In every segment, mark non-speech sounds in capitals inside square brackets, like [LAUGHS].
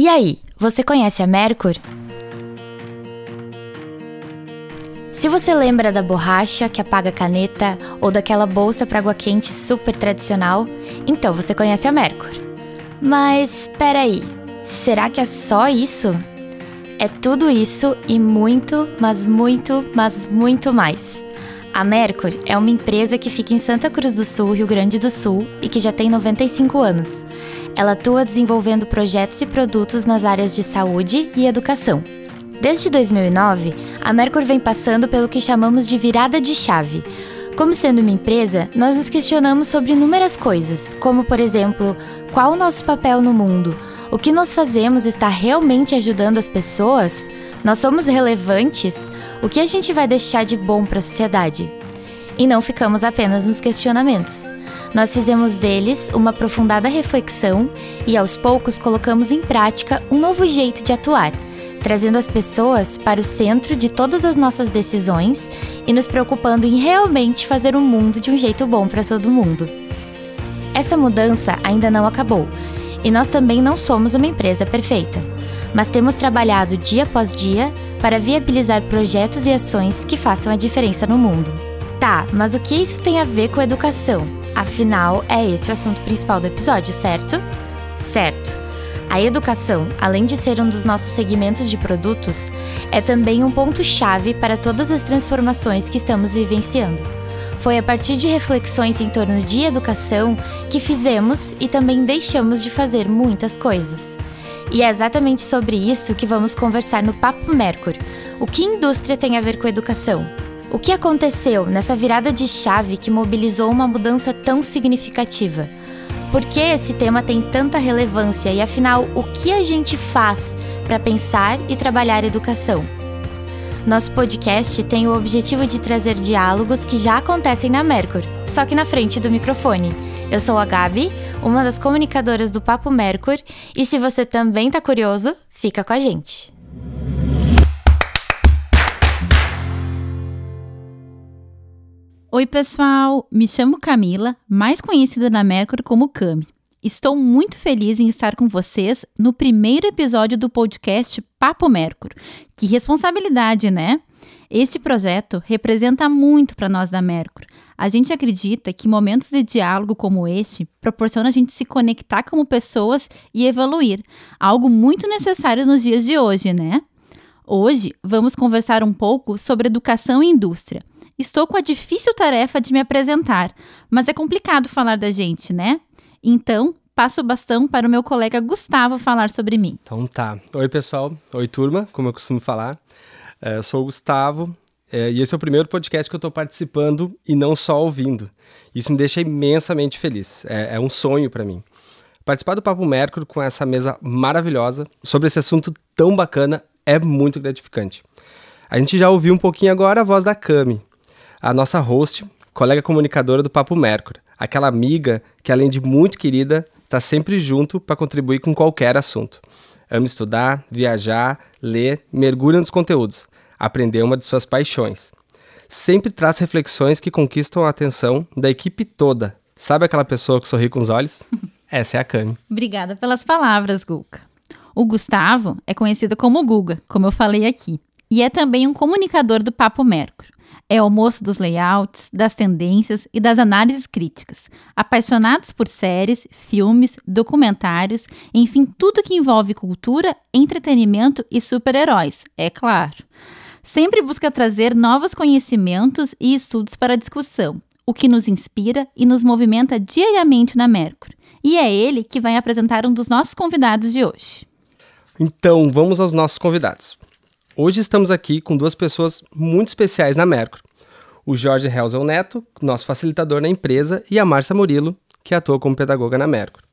E aí, você conhece a Mercur? Se você lembra da borracha que apaga a caneta ou daquela bolsa para água quente super tradicional, então você conhece a Mercur. Mas espera aí, será que é só isso? É tudo isso e muito, mas muito, mas muito mais. A Mercur é uma empresa que fica em Santa Cruz do Sul, Rio Grande do Sul, e que já tem 95 anos. Ela atua desenvolvendo projetos e produtos nas áreas de saúde e educação. Desde 2009, a Mercur vem passando pelo que chamamos de virada de chave. Como sendo uma empresa, nós nos questionamos sobre inúmeras coisas, como, por exemplo, qual o nosso papel no mundo? O que nós fazemos está realmente ajudando as pessoas? Nós somos relevantes? O que a gente vai deixar de bom para a sociedade? E não ficamos apenas nos questionamentos. Nós fizemos deles uma aprofundada reflexão e aos poucos colocamos em prática um novo jeito de atuar, trazendo as pessoas para o centro de todas as nossas decisões e nos preocupando em realmente fazer o um mundo de um jeito bom para todo mundo. Essa mudança ainda não acabou e nós também não somos uma empresa perfeita mas temos trabalhado dia após dia para viabilizar projetos e ações que façam a diferença no mundo. Tá, mas o que isso tem a ver com educação? Afinal, é esse o assunto principal do episódio, certo? Certo. A educação, além de ser um dos nossos segmentos de produtos, é também um ponto-chave para todas as transformações que estamos vivenciando. Foi a partir de reflexões em torno de educação que fizemos e também deixamos de fazer muitas coisas. E é exatamente sobre isso que vamos conversar no Papo Mercur. O que indústria tem a ver com educação? O que aconteceu nessa virada de chave que mobilizou uma mudança tão significativa? Por que esse tema tem tanta relevância e, afinal, o que a gente faz para pensar e trabalhar educação? Nosso podcast tem o objetivo de trazer diálogos que já acontecem na Mercur, só que na frente do microfone. Eu sou a Gabi, uma das comunicadoras do Papo Mercur, e se você também está curioso, fica com a gente. Oi, pessoal! Me chamo Camila, mais conhecida na Mercur como Cami. Estou muito feliz em estar com vocês no primeiro episódio do podcast Papo Mercur. Que responsabilidade, né? Este projeto representa muito para nós da Mercur. A gente acredita que momentos de diálogo como este proporcionam a gente se conectar como pessoas e evoluir, algo muito necessário nos dias de hoje, né? Hoje vamos conversar um pouco sobre educação e indústria. Estou com a difícil tarefa de me apresentar, mas é complicado falar da gente, né? Então, passo o bastão para o meu colega Gustavo falar sobre mim. Então tá. Oi, pessoal. Oi, turma, como eu costumo falar. É, eu sou o Gustavo é, e esse é o primeiro podcast que eu estou participando e não só ouvindo. Isso me deixa imensamente feliz. É, é um sonho para mim. Participar do Papo Mercury com essa mesa maravilhosa sobre esse assunto tão bacana é muito gratificante. A gente já ouviu um pouquinho agora a voz da Cami, a nossa host, colega comunicadora do Papo Mercury, aquela amiga que, além de muito querida, está sempre junto para contribuir com qualquer assunto. Ama estudar, viajar, ler, mergulha nos conteúdos. Aprender uma de suas paixões. Sempre traz reflexões que conquistam a atenção da equipe toda. Sabe aquela pessoa que sorri com os olhos? [LAUGHS] Essa é a Cami. Obrigada pelas palavras, Guca. O Gustavo é conhecido como Guga, como eu falei aqui, e é também um comunicador do Papo Mercury. É o moço dos layouts, das tendências e das análises críticas. Apaixonados por séries, filmes, documentários, enfim, tudo que envolve cultura, entretenimento e super-heróis, é claro. Sempre busca trazer novos conhecimentos e estudos para a discussão, o que nos inspira e nos movimenta diariamente na Mercury. E é ele que vai apresentar um dos nossos convidados de hoje. Então, vamos aos nossos convidados. Hoje estamos aqui com duas pessoas muito especiais na Mercury. O Jorge Helzel Neto, nosso facilitador na empresa, e a Márcia Murilo, que atua como pedagoga na Mercury.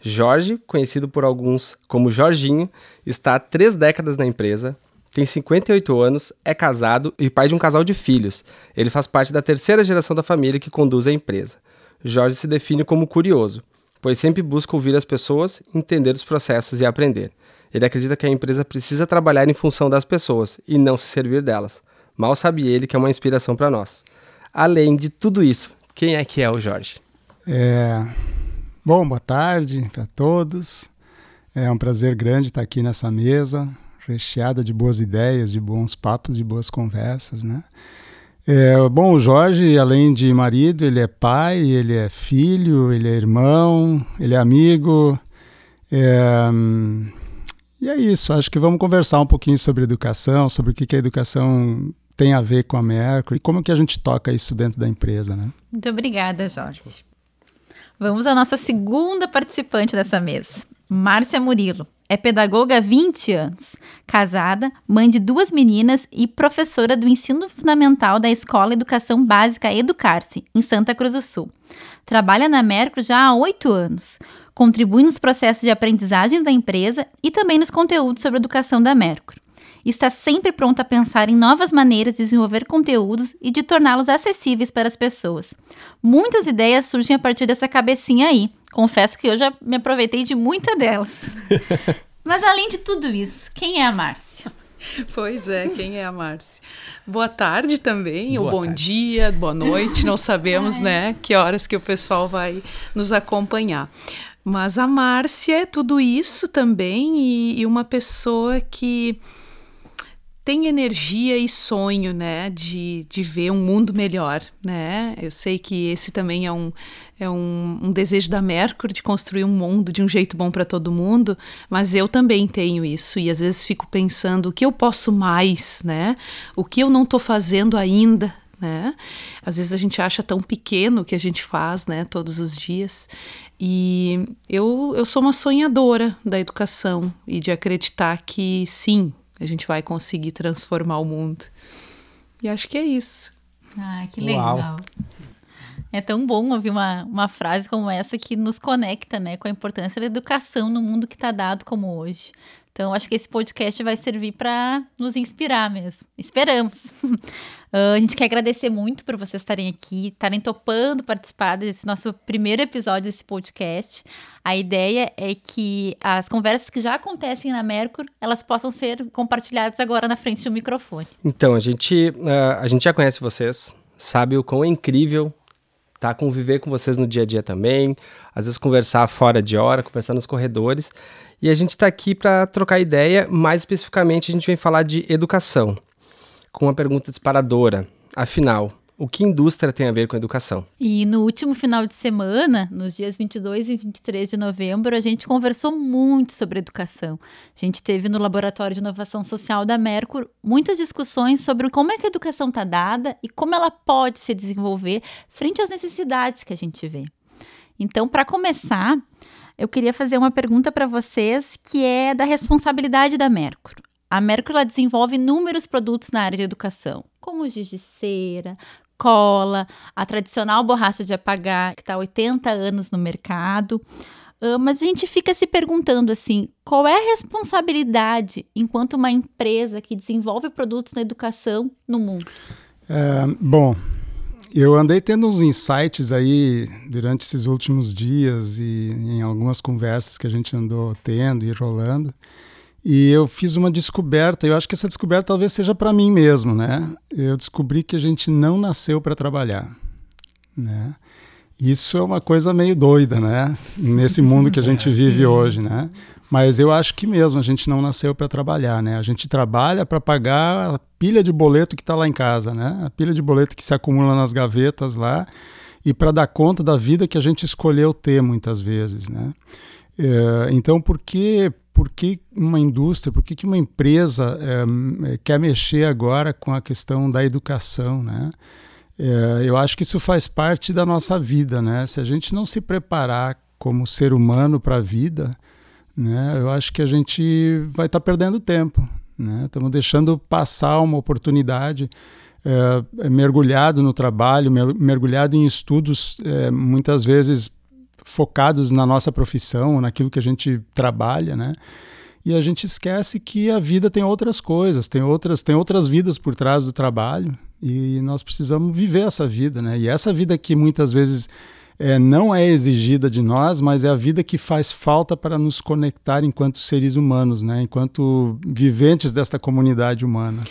Jorge, conhecido por alguns como Jorginho, está há três décadas na empresa, tem 58 anos, é casado e pai de um casal de filhos. Ele faz parte da terceira geração da família que conduz a empresa. Jorge se define como curioso, pois sempre busca ouvir as pessoas, entender os processos e aprender. Ele acredita que a empresa precisa trabalhar em função das pessoas e não se servir delas. Mal sabe ele que é uma inspiração para nós. Além de tudo isso, quem é que é o Jorge? É... Bom, boa tarde para todos. É um prazer grande estar aqui nessa mesa, recheada de boas ideias, de bons papos, de boas conversas, né? É, bom, o Jorge, além de marido, ele é pai, ele é filho, ele é irmão, ele é amigo. É, e é isso, acho que vamos conversar um pouquinho sobre educação, sobre o que, que a educação tem a ver com a Mercury e como que a gente toca isso dentro da empresa, né? Muito obrigada, Jorge. Vamos à nossa segunda participante dessa mesa, Márcia Murilo. É pedagoga há 20 anos, casada, mãe de duas meninas e professora do ensino fundamental da Escola Educação Básica Educar-se, em Santa Cruz do Sul. Trabalha na Mercury já há oito anos. Contribui nos processos de aprendizagens da empresa e também nos conteúdos sobre educação da Mercury. Está sempre pronta a pensar em novas maneiras de desenvolver conteúdos e de torná-los acessíveis para as pessoas. Muitas ideias surgem a partir dessa cabecinha aí, confesso que eu já me aproveitei de muita delas. [LAUGHS] Mas além de tudo isso, quem é a Márcia? Pois é, quem é a Márcia? Boa tarde também, boa ou bom tarde. dia, boa noite, não [LAUGHS] sabemos, né, que horas que o pessoal vai nos acompanhar. Mas a Márcia é tudo isso também e, e uma pessoa que tem energia e sonho, né, de, de ver um mundo melhor, né? Eu sei que esse também é um, é um, um desejo da Mercury de construir um mundo de um jeito bom para todo mundo, mas eu também tenho isso e às vezes fico pensando o que eu posso mais, né? O que eu não estou fazendo ainda, né? Às vezes a gente acha tão pequeno o que a gente faz, né, todos os dias. E eu, eu sou uma sonhadora da educação e de acreditar que sim, a gente vai conseguir transformar o mundo. E acho que é isso. Ah, que Uau. legal. É tão bom ouvir uma, uma frase como essa que nos conecta né, com a importância da educação no mundo que está dado como hoje. Então, acho que esse podcast vai servir para nos inspirar mesmo. Esperamos. Uh, [LAUGHS] a gente quer agradecer muito por vocês estarem aqui, estarem topando participar desse nosso primeiro episódio desse podcast. A ideia é que as conversas que já acontecem na Mercur, elas possam ser compartilhadas agora na frente do microfone. Então, a gente, uh, a gente já conhece vocês, sabe o quão é incrível tá conviver com vocês no dia a dia também, às vezes conversar fora de hora, conversar nos corredores. E a gente está aqui para trocar ideia, mais especificamente a gente vem falar de educação, com uma pergunta disparadora. Afinal, o que indústria tem a ver com educação? E no último final de semana, nos dias 22 e 23 de novembro, a gente conversou muito sobre educação. A gente teve no Laboratório de Inovação Social da Mercur muitas discussões sobre como é que a educação está dada e como ela pode se desenvolver frente às necessidades que a gente vê. Então, para começar, eu queria fazer uma pergunta para vocês que é da responsabilidade da Mercur. A Mercur desenvolve inúmeros produtos na área de educação, como giz de cera, cola, a tradicional borracha de apagar, que está há 80 anos no mercado. Uh, mas a gente fica se perguntando assim: qual é a responsabilidade enquanto uma empresa que desenvolve produtos na educação no mundo? É, bom, eu andei tendo uns insights aí durante esses últimos dias e em algumas conversas que a gente andou tendo e rolando. E eu fiz uma descoberta, eu acho que essa descoberta talvez seja para mim mesmo, né? Eu descobri que a gente não nasceu para trabalhar, né? Isso é uma coisa meio doida, né? Nesse mundo que a gente [LAUGHS] vive hoje, né? Mas eu acho que mesmo a gente não nasceu para trabalhar, né? A gente trabalha para pagar a pilha de boleto que está lá em casa, né? A pilha de boleto que se acumula nas gavetas lá e para dar conta da vida que a gente escolheu ter muitas vezes, né? É, então, por que, por que uma indústria, por que, que uma empresa é, quer mexer agora com a questão da educação, né? É, eu acho que isso faz parte da nossa vida, né? Se a gente não se preparar como ser humano para a vida, né? Eu acho que a gente vai estar tá perdendo tempo, né? Estamos deixando passar uma oportunidade. É, mergulhado no trabalho, mergulhado em estudos, é, muitas vezes focados na nossa profissão, naquilo que a gente trabalha, né? E a gente esquece que a vida tem outras coisas, tem outras, tem outras vidas por trás do trabalho e nós precisamos viver essa vida, né? E essa vida que muitas vezes é, não é exigida de nós, mas é a vida que faz falta para nos conectar enquanto seres humanos, né? Enquanto viventes desta comunidade humana.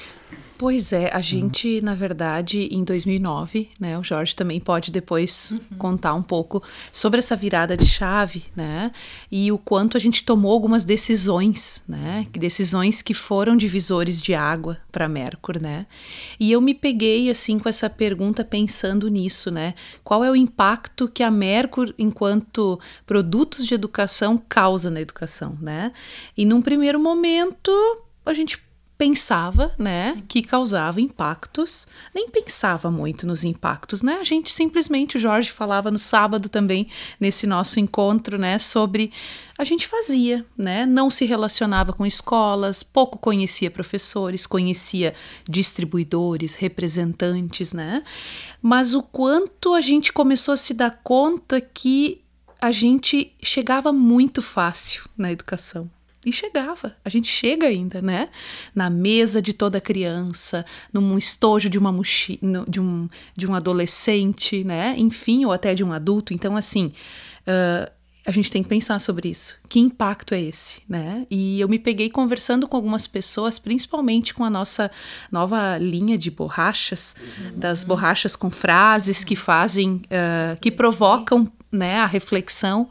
Pois é, a gente, na verdade, em 2009, né, o Jorge também pode depois uhum. contar um pouco sobre essa virada de chave, né, e o quanto a gente tomou algumas decisões, né, decisões que foram divisores de água para Mercur, né, e eu me peguei, assim, com essa pergunta pensando nisso, né, qual é o impacto que a Mercur, enquanto produtos de educação, causa na educação, né, e num primeiro momento, a gente pensava, né, que causava impactos, nem pensava muito nos impactos, né? A gente simplesmente, o Jorge falava no sábado também, nesse nosso encontro, né, sobre a gente fazia, né? Não se relacionava com escolas, pouco conhecia professores, conhecia distribuidores, representantes, né? Mas o quanto a gente começou a se dar conta que a gente chegava muito fácil na educação. E chegava, a gente chega ainda, né? Na mesa de toda criança, num estojo de uma mochila, de um, de um adolescente, né? Enfim, ou até de um adulto. Então, assim, uh, a gente tem que pensar sobre isso. Que impacto é esse, né? E eu me peguei conversando com algumas pessoas, principalmente com a nossa nova linha de borrachas, uhum. das borrachas com frases que fazem, uh, que provocam, né, a reflexão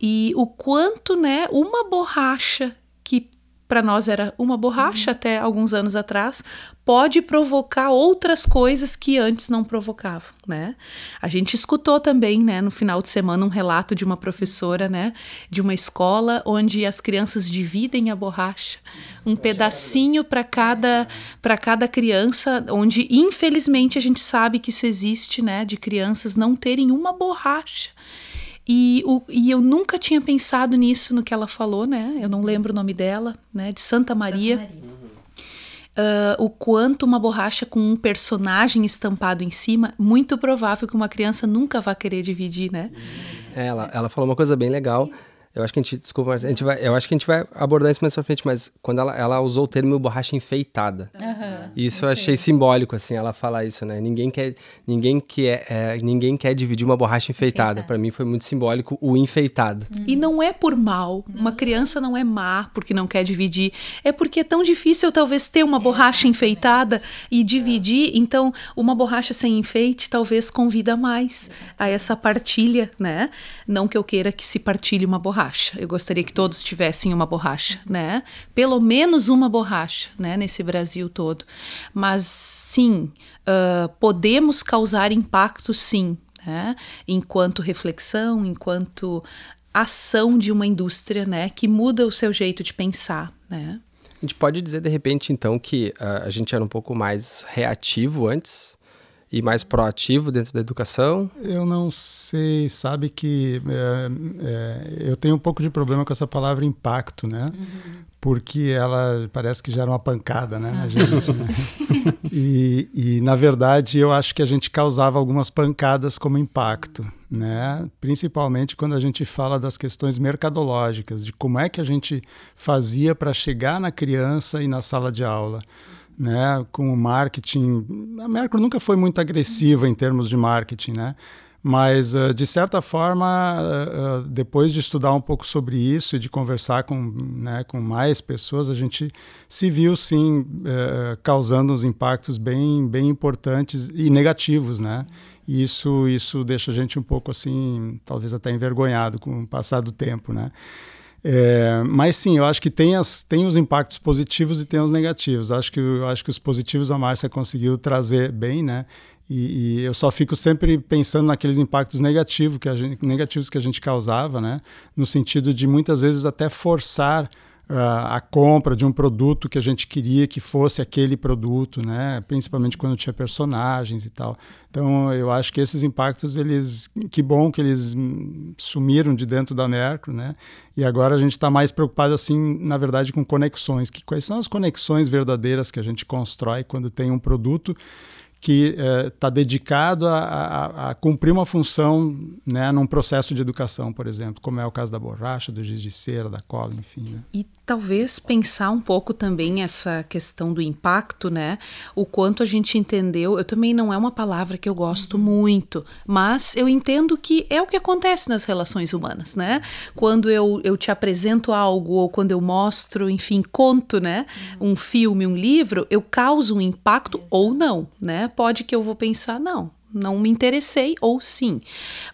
e o quanto, né, uma borracha que para nós era uma borracha uhum. até alguns anos atrás, pode provocar outras coisas que antes não provocavam, né? A gente escutou também, né, no final de semana um relato de uma professora, né, de uma escola onde as crianças dividem a borracha, um pedacinho para cada para cada criança, onde infelizmente a gente sabe que isso existe, né, de crianças não terem uma borracha. E, o, e eu nunca tinha pensado nisso no que ela falou, né? Eu não lembro o nome dela, né? De Santa Maria. Santa Maria. Uh, o quanto uma borracha com um personagem estampado em cima, muito provável que uma criança nunca vá querer dividir, né? É, ela, ela falou uma coisa bem legal. Eu acho que a gente, desculpa, mas a gente vai, eu acho que a gente vai abordar isso mais pra frente, mas quando ela, ela usou o termo borracha enfeitada. Uhum, isso eu achei simbólico, assim, ela falar isso, né? Ninguém quer, ninguém quer, é, ninguém quer dividir uma borracha enfeitada. Para mim foi muito simbólico o enfeitado. Uhum. E não é por mal. Uma criança não é má porque não quer dividir. É porque é tão difícil talvez ter uma borracha enfeitada e dividir. Então, uma borracha sem enfeite talvez convida mais a essa partilha, né? Não que eu queira que se partilhe uma borracha borracha. Eu gostaria que todos tivessem uma borracha, né? Pelo menos uma borracha, né? Nesse Brasil todo. Mas sim, uh, podemos causar impacto, sim, né? Enquanto reflexão, enquanto ação de uma indústria, né? Que muda o seu jeito de pensar, né? A gente pode dizer de repente então que uh, a gente era um pouco mais reativo antes e mais proativo dentro da educação? Eu não sei, sabe que é, é, eu tenho um pouco de problema com essa palavra impacto, né? Uhum. Porque ela parece que gera uma pancada, né, na gente. Né? [LAUGHS] E, e, na verdade, eu acho que a gente causava algumas pancadas como impacto, né? Principalmente quando a gente fala das questões mercadológicas, de como é que a gente fazia para chegar na criança e na sala de aula né, com o marketing. A Mercury nunca foi muito agressiva em termos de marketing, né? Mas, uh, de certa forma, uh, uh, depois de estudar um pouco sobre isso e de conversar com, né, com mais pessoas, a gente se viu, sim, causando uns impactos bem, bem importantes e negativos, né? E isso, isso deixa a gente um pouco, assim, talvez até envergonhado com o passar do tempo, né? É, mas sim, eu acho que tem, as, tem os impactos positivos e tem os negativos. Acho que, eu acho que os positivos a Márcia conseguiu trazer bem, né? E, e, eu só fico sempre pensando naqueles impactos negativos que a gente, negativos que a gente causava, né? No sentido de muitas vezes até forçar a compra de um produto que a gente queria que fosse aquele produto, né? Principalmente quando tinha personagens e tal. Então, eu acho que esses impactos, eles, que bom que eles sumiram de dentro da Mercury, né? E agora a gente está mais preocupado, assim, na verdade, com conexões. Que quais são as conexões verdadeiras que a gente constrói quando tem um produto que está eh, dedicado a, a, a, cumprir uma função né, num processo de educação, por exemplo, como é o caso da borracha, do giz de cera, da cola, enfim. Né? E talvez pensar um pouco também essa questão do impacto, né? O quanto a gente entendeu. Eu também não é uma palavra que eu gosto uhum. muito, mas eu entendo que é o que acontece nas relações humanas, né? Quando eu, eu te apresento algo ou quando eu mostro, enfim, conto, né? Uhum. Um filme, um livro, eu causo um impacto ou não, né? Pode que eu vou pensar, não, não me interessei, ou sim.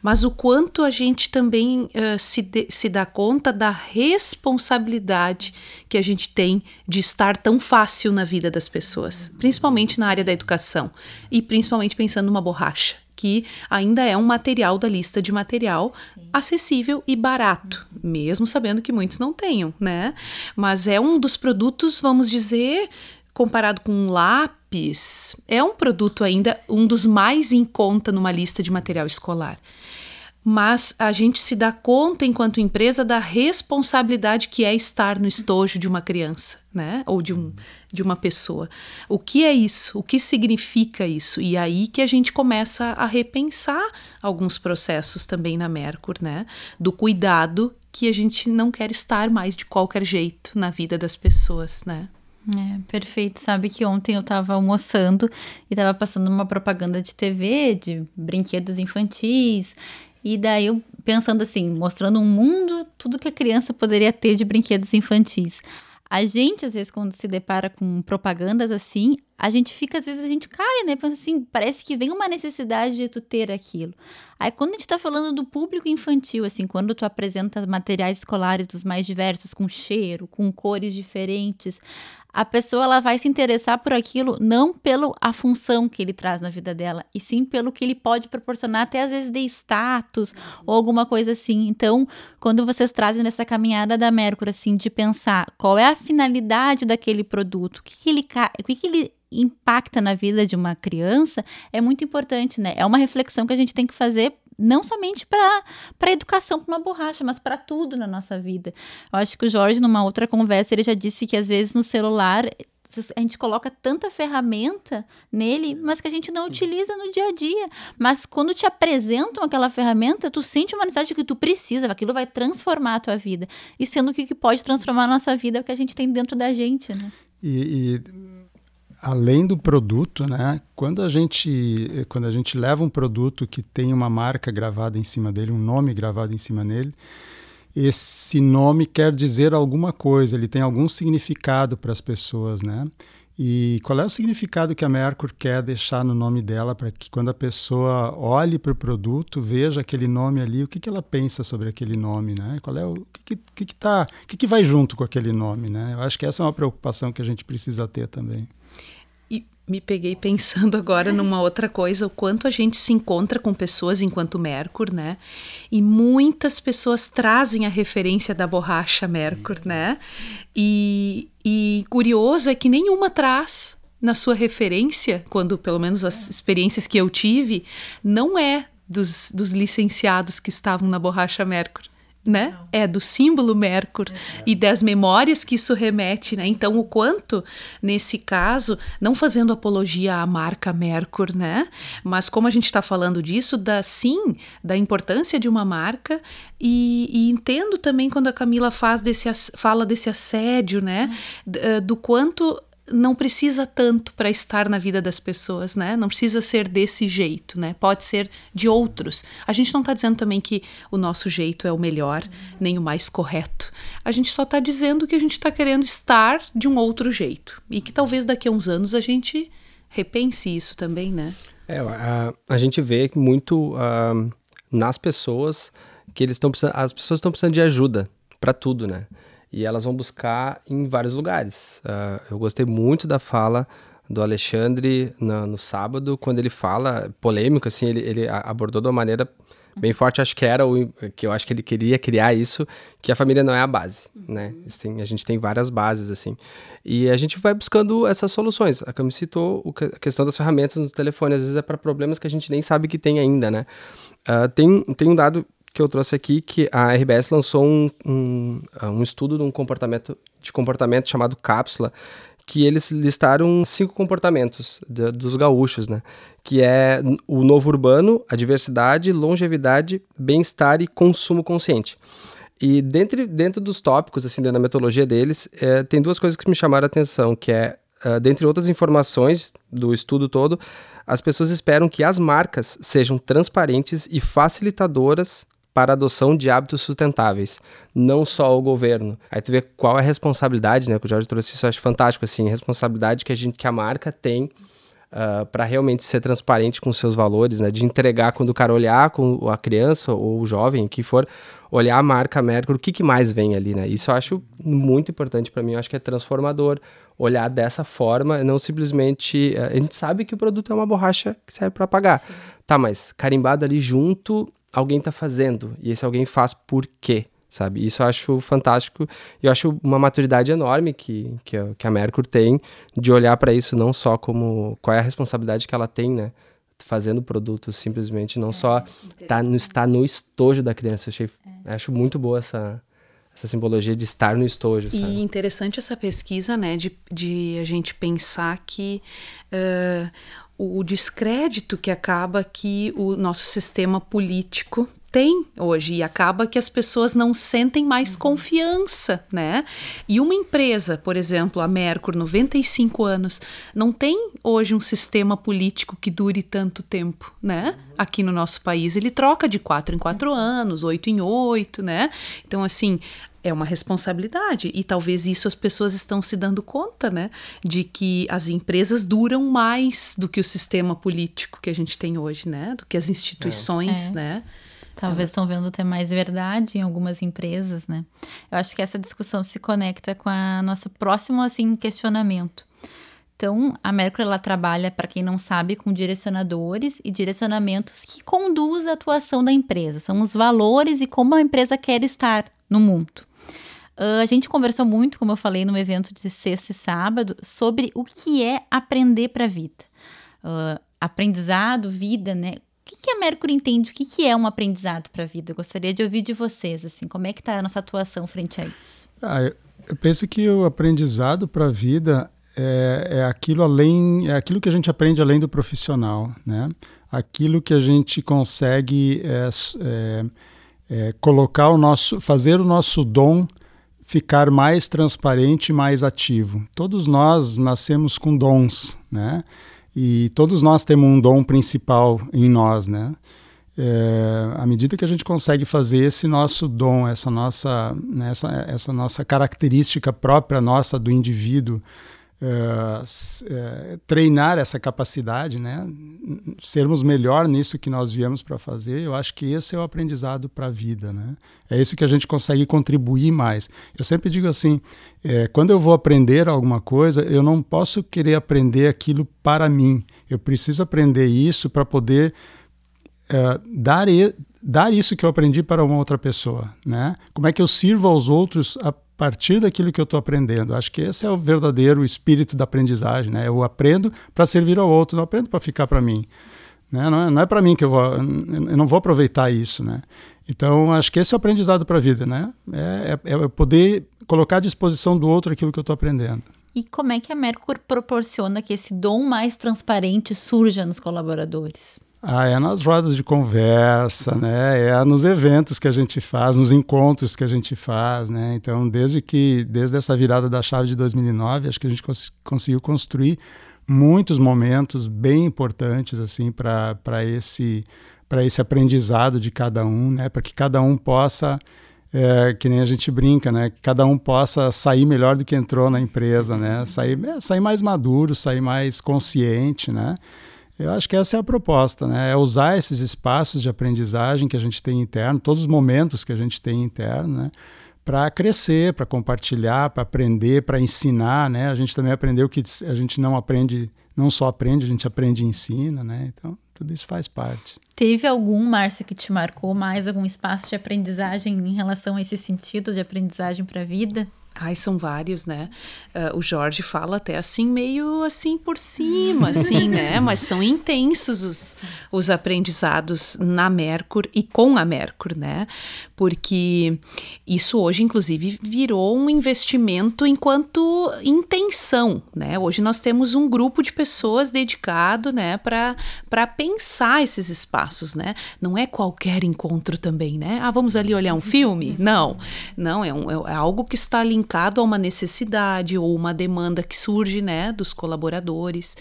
Mas o quanto a gente também uh, se, de, se dá conta da responsabilidade que a gente tem de estar tão fácil na vida das pessoas, principalmente na área da educação e principalmente pensando numa borracha. Que ainda é um material da lista de material sim. acessível e barato, mesmo sabendo que muitos não tenham, né? Mas é um dos produtos, vamos dizer, comparado com um lápis, é um produto ainda um dos mais em conta numa lista de material escolar. Mas a gente se dá conta, enquanto empresa, da responsabilidade que é estar no estojo de uma criança, né? Ou de, um, de uma pessoa. O que é isso? O que significa isso? E aí que a gente começa a repensar alguns processos também na Mercur, né? Do cuidado que a gente não quer estar mais de qualquer jeito na vida das pessoas, né? É, perfeito. Sabe que ontem eu estava almoçando e estava passando uma propaganda de TV de brinquedos infantis. E daí eu pensando assim, mostrando um mundo, tudo que a criança poderia ter de brinquedos infantis. A gente, às vezes, quando se depara com propagandas assim, a gente fica, às vezes, a gente cai, né? Pensa assim, parece que vem uma necessidade de tu ter aquilo. Aí, quando a gente tá falando do público infantil, assim, quando tu apresenta materiais escolares dos mais diversos, com cheiro, com cores diferentes, a pessoa ela vai se interessar por aquilo não pela a função que ele traz na vida dela, e sim pelo que ele pode proporcionar, até às vezes de status ou alguma coisa assim. Então, quando vocês trazem nessa caminhada da Mercury, assim, de pensar qual é a finalidade daquele produto, o que, que ele, o que, que ele impacta na vida de uma criança, é muito importante, né? É uma reflexão que a gente tem que fazer não somente para a educação, para uma borracha, mas para tudo na nossa vida. Eu acho que o Jorge, numa outra conversa, ele já disse que às vezes no celular a gente coloca tanta ferramenta nele, mas que a gente não utiliza no dia a dia. Mas quando te apresentam aquela ferramenta, tu sente uma necessidade que tu precisa, aquilo vai transformar a tua vida. E sendo que o que pode transformar a nossa vida é o que a gente tem dentro da gente, né? E, e além do produto, né? Quando a gente quando a gente leva um produto que tem uma marca gravada em cima dele, um nome gravado em cima dele, esse nome quer dizer alguma coisa, ele tem algum significado para as pessoas, né? E qual é o significado que a Mercur quer deixar no nome dela para que quando a pessoa olhe para o produto, veja aquele nome ali, o que, que ela pensa sobre aquele nome, né? Qual é o que que, que, tá, que, que vai junto com aquele nome, né? Eu acho que essa é uma preocupação que a gente precisa ter também me peguei pensando [LAUGHS] agora numa outra coisa, o quanto a gente se encontra com pessoas enquanto Mercur, né? E muitas pessoas trazem a referência da borracha Mercur, né? E, e curioso é que nenhuma traz na sua referência, quando pelo menos as experiências que eu tive, não é dos, dos licenciados que estavam na borracha Mercur né? Não. É do símbolo Mercur é. e das memórias que isso remete, né? Então, o quanto, nesse caso, não fazendo apologia à marca Mercur, né? Mas como a gente está falando disso, da sim, da importância de uma marca e, e, entendo também quando a Camila faz desse, fala desse assédio, né? Uhum. Do quanto não precisa tanto para estar na vida das pessoas, né? Não precisa ser desse jeito, né? Pode ser de outros. A gente não está dizendo também que o nosso jeito é o melhor, nem o mais correto. A gente só está dizendo que a gente está querendo estar de um outro jeito. E que talvez daqui a uns anos a gente repense isso também, né? É, a, a gente vê muito uh, nas pessoas que eles estão precisando, as pessoas estão precisando de ajuda para tudo, né? E elas vão buscar em vários lugares. Uh, eu gostei muito da fala do Alexandre no sábado, quando ele fala, polêmico, assim, ele, ele abordou de uma maneira bem forte, acho que era o que eu acho que ele queria criar isso, que a família não é a base, né? Tem, a gente tem várias bases, assim. E a gente vai buscando essas soluções. A Cami citou o, a questão das ferramentas no telefone, às vezes é para problemas que a gente nem sabe que tem ainda, né? Uh, tem, tem um dado que eu trouxe aqui que a RBS lançou um, um, um estudo de um comportamento, de comportamento chamado cápsula, que eles listaram cinco comportamentos de, dos gaúchos, né? Que é o novo urbano, a diversidade, longevidade, bem-estar e consumo consciente. E dentro, dentro dos tópicos, assim, da metodologia deles, é, tem duas coisas que me chamaram a atenção, que é, uh, dentre outras informações do estudo todo, as pessoas esperam que as marcas sejam transparentes e facilitadoras para a adoção de hábitos sustentáveis, não só o governo. Aí tu vê qual é a responsabilidade, né? Que o Jorge trouxe isso, eu acho fantástico, assim, a responsabilidade que a gente, que a marca tem uh, ah, para realmente ser transparente com seus valores, né? De entregar quando o cara olhar com a criança ou o jovem, que for olhar a marca Mercury, o que, que mais vem ali, né? Isso eu acho muito importante para mim, eu acho que é transformador olhar dessa forma, não simplesmente. Uh, a gente sabe que o produto é uma borracha que serve para pagar. Sim. Tá, mas carimbado ali junto alguém está fazendo e esse alguém faz por quê, sabe? Isso eu acho fantástico e eu acho uma maturidade enorme que, que, a, que a Mercury tem de olhar para isso não só como qual é a responsabilidade que ela tem, né? Fazendo o produto, simplesmente não é, só tá no, estar no estojo da criança. Eu achei, é. acho muito boa essa, essa simbologia de estar no estojo. Sabe? E interessante essa pesquisa, né, de, de a gente pensar que uh, o descrédito que acaba que o nosso sistema político tem hoje e acaba que as pessoas não sentem mais uhum. confiança, né? E uma empresa, por exemplo, a Mercur, 95 anos, não tem hoje um sistema político que dure tanto tempo, né? Aqui no nosso país ele troca de quatro em quatro anos, oito em oito, né? Então assim é uma responsabilidade e talvez isso as pessoas estão se dando conta, né, de que as empresas duram mais do que o sistema político que a gente tem hoje, né, do que as instituições, é. né. Talvez estão vendo ter mais verdade em algumas empresas, né? Eu acho que essa discussão se conecta com a nosso próximo assim questionamento. Então, a Mercury ela trabalha, para quem não sabe, com direcionadores e direcionamentos que conduzem a atuação da empresa. São os valores e como a empresa quer estar no mundo. Uh, a gente conversou muito, como eu falei no evento de sexta e sábado, sobre o que é aprender para a vida. Uh, aprendizado, vida, né? O que, que a Mercury entende? O que, que é um aprendizado para a vida? Eu gostaria de ouvir de vocês, assim, como é que está a nossa atuação frente a isso? Ah, eu penso que o aprendizado para a vida é, é, aquilo além, é aquilo que a gente aprende além do profissional, né? Aquilo que a gente consegue é, é, é colocar o nosso, fazer o nosso dom ficar mais transparente e mais ativo. Todos nós nascemos com dons, né? E todos nós temos um dom principal em nós, né? É, à medida que a gente consegue fazer esse nosso dom, essa nossa, né, essa, essa nossa característica própria nossa do indivíduo, uh, treinar essa capacidade, né? sermos melhor nisso que nós viemos para fazer, eu acho que esse é o aprendizado para a vida. Né? É isso que a gente consegue contribuir mais. Eu sempre digo assim: é, quando eu vou aprender alguma coisa, eu não posso querer aprender aquilo para mim. Eu preciso aprender isso para poder uh, dar, e, dar isso que eu aprendi para uma outra pessoa. Né? Como é que eu sirvo aos outros a partir daquilo que eu estou aprendendo. Acho que esse é o verdadeiro espírito da aprendizagem. Né? Eu aprendo para servir ao outro, não aprendo para ficar para mim. Né? Não é, não é para mim que eu vou, eu não vou aproveitar isso. Né? Então, acho que esse é o aprendizado para a vida. Né? É, é, é poder colocar à disposição do outro aquilo que eu estou aprendendo. E como é que a Mercur proporciona que esse dom mais transparente surja nos colaboradores? Ah, é nas rodas de conversa, né? É nos eventos que a gente faz, nos encontros que a gente faz, né? Então, desde que desde essa virada da chave de 2009, acho que a gente cons conseguiu construir muitos momentos bem importantes assim para esse para esse aprendizado de cada um, né? Para que cada um possa é, que nem a gente brinca, né? Que cada um possa sair melhor do que entrou na empresa, né? Sair, é, sair mais maduro, sair mais consciente, né? Eu acho que essa é a proposta, né? É usar esses espaços de aprendizagem que a gente tem interno, todos os momentos que a gente tem interno, né? Para crescer, para compartilhar, para aprender, para ensinar, né? A gente também aprendeu que a gente não aprende, não só aprende, a gente aprende e ensina, né? Então, tudo isso faz parte. Teve algum, Márcia, que te marcou mais algum espaço de aprendizagem em relação a esse sentido de aprendizagem para a vida? Ai, são vários, né? Uh, o Jorge fala até assim, meio assim por cima, assim, né? [LAUGHS] Mas são intensos os, os aprendizados na Mercur e com a Mercur, né? Porque isso hoje, inclusive, virou um investimento enquanto intenção, né? Hoje nós temos um grupo de pessoas dedicado, né, para pensar esses espaços, né? Não é qualquer encontro também, né? Ah, vamos ali olhar um filme? Não, não, é, um, é algo que está linkado linkado a uma necessidade ou uma demanda que surge, né, dos colaboradores,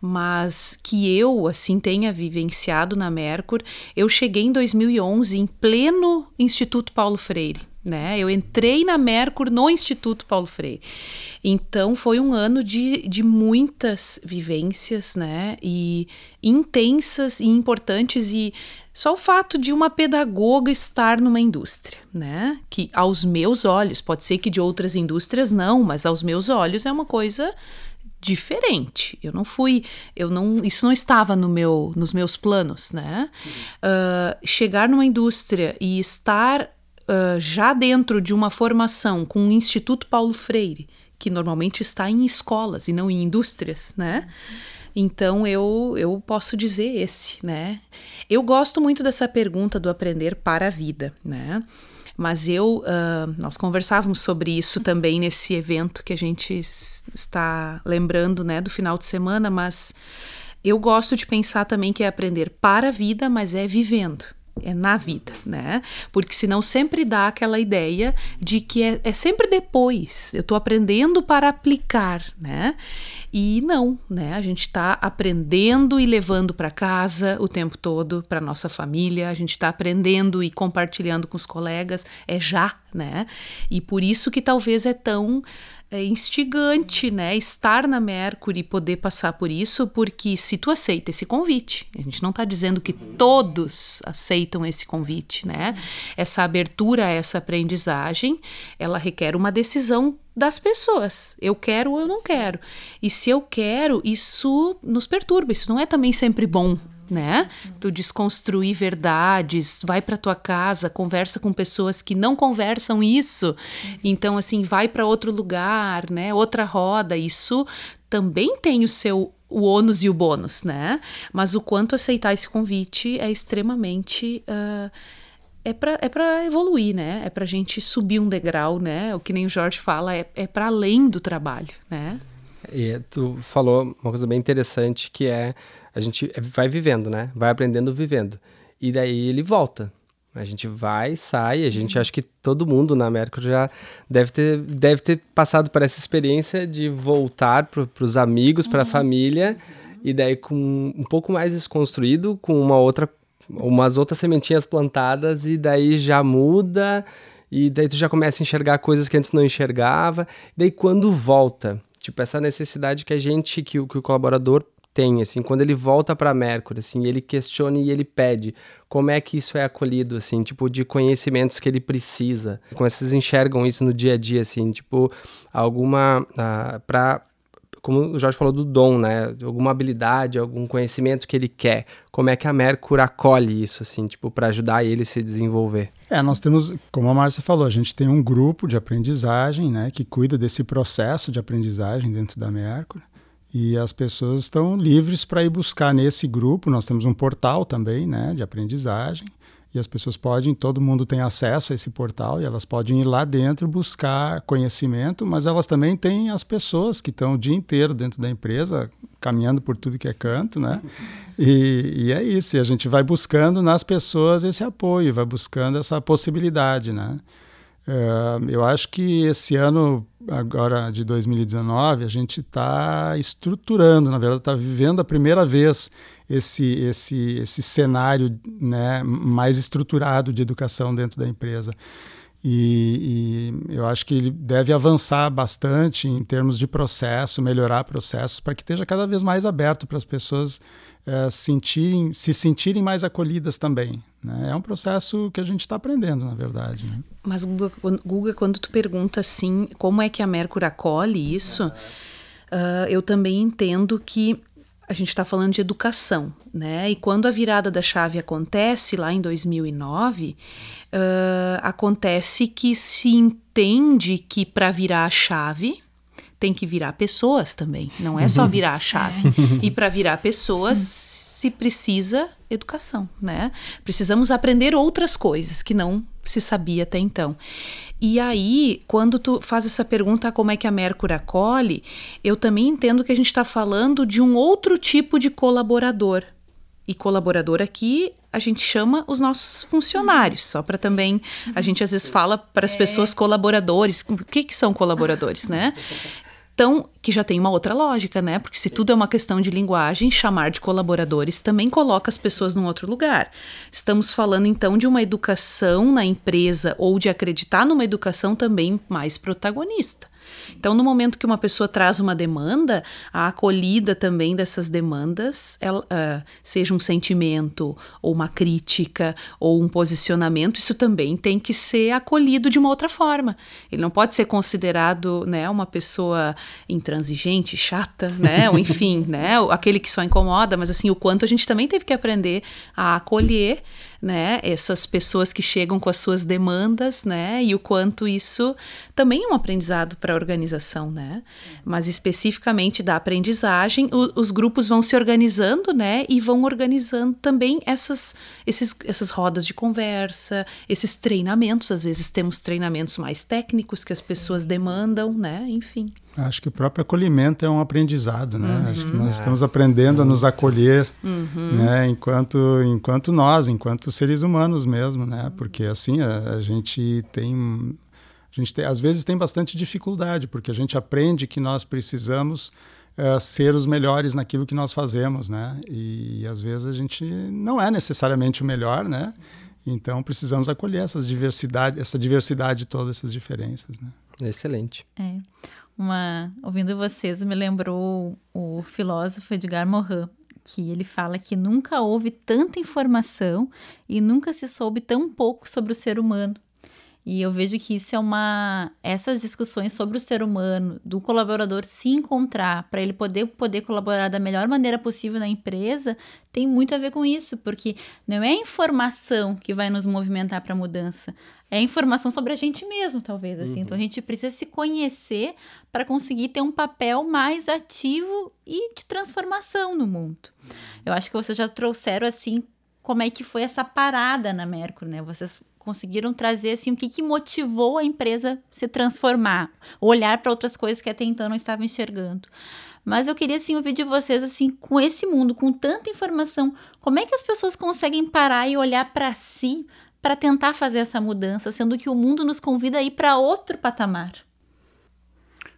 mas que eu assim tenha vivenciado na Mercur, eu cheguei em 2011 em pleno Instituto Paulo Freire, né? Eu entrei na Mercur no Instituto Paulo Freire. Então foi um ano de, de muitas vivências, né? E intensas e importantes e só o fato de uma pedagoga estar numa indústria, né? Que aos meus olhos, pode ser que de outras indústrias não, mas aos meus olhos é uma coisa diferente. Eu não fui, eu não, isso não estava no meu, nos meus planos, né? Uh, chegar numa indústria e estar uh, já dentro de uma formação com o Instituto Paulo Freire, que normalmente está em escolas e não em indústrias, né? Então eu, eu posso dizer esse, né? Eu gosto muito dessa pergunta do aprender para a vida, né? Mas eu, uh, nós conversávamos sobre isso também nesse evento que a gente está lembrando, né, do final de semana, mas eu gosto de pensar também que é aprender para a vida, mas é vivendo é na vida, né? Porque senão sempre dá aquela ideia de que é, é sempre depois. Eu estou aprendendo para aplicar, né? E não, né? A gente está aprendendo e levando para casa o tempo todo, para nossa família. A gente está aprendendo e compartilhando com os colegas. É já, né? E por isso que talvez é tão é instigante, né, estar na Mercury e poder passar por isso, porque se tu aceita esse convite, a gente não está dizendo que todos aceitam esse convite, né? Essa abertura essa aprendizagem, ela requer uma decisão das pessoas. Eu quero ou eu não quero. E se eu quero, isso nos perturba. Isso não é também sempre bom, né? Tu desconstruir verdades, vai para tua casa, conversa com pessoas que não conversam isso. Então assim, vai para outro lugar, né? Outra roda. Isso também tem o seu o ônus e o bônus, né? Mas o quanto aceitar esse convite é extremamente uh, é para é pra evoluir, né? É para gente subir um degrau, né? O que nem o Jorge fala, é, é para além do trabalho, né? E tu falou uma coisa bem interessante que é a gente vai vivendo, né? Vai aprendendo vivendo. E daí ele volta. A gente vai, sai, a gente acha que todo mundo na América já deve ter, deve ter passado por essa experiência de voltar para os amigos, para a uhum. família, e daí com um pouco mais desconstruído, com uma outra, umas outras sementinhas plantadas, e daí já muda, e daí tu já começa a enxergar coisas que antes não enxergava. Daí quando volta, Tipo, essa necessidade que a gente, que o, que o colaborador tem, assim, quando ele volta para Mercury, assim, ele questiona e ele pede como é que isso é acolhido, assim, tipo, de conhecimentos que ele precisa. Como vocês enxergam isso no dia a dia, assim, tipo, alguma, uh, para como o Jorge falou do dom, né? Alguma habilidade, algum conhecimento que ele quer. Como é que a Mercur acolhe isso, assim, tipo, para ajudar ele a se desenvolver? É, nós temos, como a Márcia falou, a gente tem um grupo de aprendizagem, né, que cuida desse processo de aprendizagem dentro da Mercur. E as pessoas estão livres para ir buscar nesse grupo. Nós temos um portal também, né, de aprendizagem e as pessoas podem, todo mundo tem acesso a esse portal e elas podem ir lá dentro buscar conhecimento, mas elas também têm as pessoas que estão o dia inteiro dentro da empresa, caminhando por tudo que é canto, né? E, e é isso, e a gente vai buscando nas pessoas esse apoio, vai buscando essa possibilidade, né? Uh, eu acho que esse ano, agora de 2019, a gente está estruturando, na verdade, está vivendo a primeira vez esse, esse, esse cenário né, mais estruturado de educação dentro da empresa. E, e, eu acho que ele deve avançar bastante em termos de processo, melhorar processos, para que esteja cada vez mais aberto para as pessoas é, sentirem, se sentirem mais acolhidas também. Né? É um processo que a gente está aprendendo, na verdade. Né? Mas, Guga, quando tu pergunta assim, como é que a Mercur acolhe isso, uh, eu também entendo que a gente está falando de educação, né? E quando a virada da chave acontece lá em 2009, uh, acontece que se entende que para virar a chave tem que virar pessoas também, não é só [LAUGHS] virar a chave. e para virar pessoas se precisa educação, né? Precisamos aprender outras coisas que não se sabia até então. E aí, quando tu faz essa pergunta como é que a Mercury acolhe, eu também entendo que a gente está falando de um outro tipo de colaborador. E colaborador aqui a gente chama os nossos funcionários, só para também a gente às vezes fala para as é. pessoas colaboradores, o que que são colaboradores, né? [LAUGHS] Então, que já tem uma outra lógica, né? Porque se tudo é uma questão de linguagem, chamar de colaboradores também coloca as pessoas num outro lugar. Estamos falando então de uma educação na empresa ou de acreditar numa educação também mais protagonista. Então, no momento que uma pessoa traz uma demanda, a acolhida também dessas demandas, ela, uh, seja um sentimento, ou uma crítica, ou um posicionamento, isso também tem que ser acolhido de uma outra forma. Ele não pode ser considerado né, uma pessoa intransigente, chata, né? [LAUGHS] ou enfim, né, aquele que só incomoda, mas assim, o quanto a gente também teve que aprender a acolher né, essas pessoas que chegam com as suas demandas, né, e o quanto isso também é um aprendizado para a organização, né, mas especificamente da aprendizagem, o, os grupos vão se organizando, né, e vão organizando também essas, esses, essas rodas de conversa, esses treinamentos, às vezes temos treinamentos mais técnicos que as pessoas demandam, né, enfim. Acho que o próprio acolhimento é um aprendizado, né? Uhum. Acho que nós estamos aprendendo a nos acolher, uhum. né? Enquanto, enquanto nós, enquanto seres humanos mesmo, né? Porque assim a, a gente tem, a gente tem, às vezes tem bastante dificuldade, porque a gente aprende que nós precisamos uh, ser os melhores naquilo que nós fazemos, né? E às vezes a gente não é necessariamente o melhor, né? Então precisamos acolher essas diversidade, essa diversidade todas essas diferenças, né? Excelente. É uma ouvindo vocês me lembrou o filósofo Edgar Morin, que ele fala que nunca houve tanta informação e nunca se soube tão pouco sobre o ser humano. E eu vejo que isso é uma. Essas discussões sobre o ser humano, do colaborador se encontrar, para ele poder, poder colaborar da melhor maneira possível na empresa, tem muito a ver com isso, porque não é a informação que vai nos movimentar para a mudança, é a informação sobre a gente mesmo, talvez. assim. Uhum. Então a gente precisa se conhecer para conseguir ter um papel mais ativo e de transformação no mundo. Eu acho que vocês já trouxeram assim como é que foi essa parada na Mercury, né? Vocês conseguiram trazer assim o que, que motivou a empresa se transformar, olhar para outras coisas que até então não estavam enxergando. Mas eu queria assim ouvir de vocês assim, com esse mundo, com tanta informação, como é que as pessoas conseguem parar e olhar para si para tentar fazer essa mudança, sendo que o mundo nos convida a ir para outro patamar?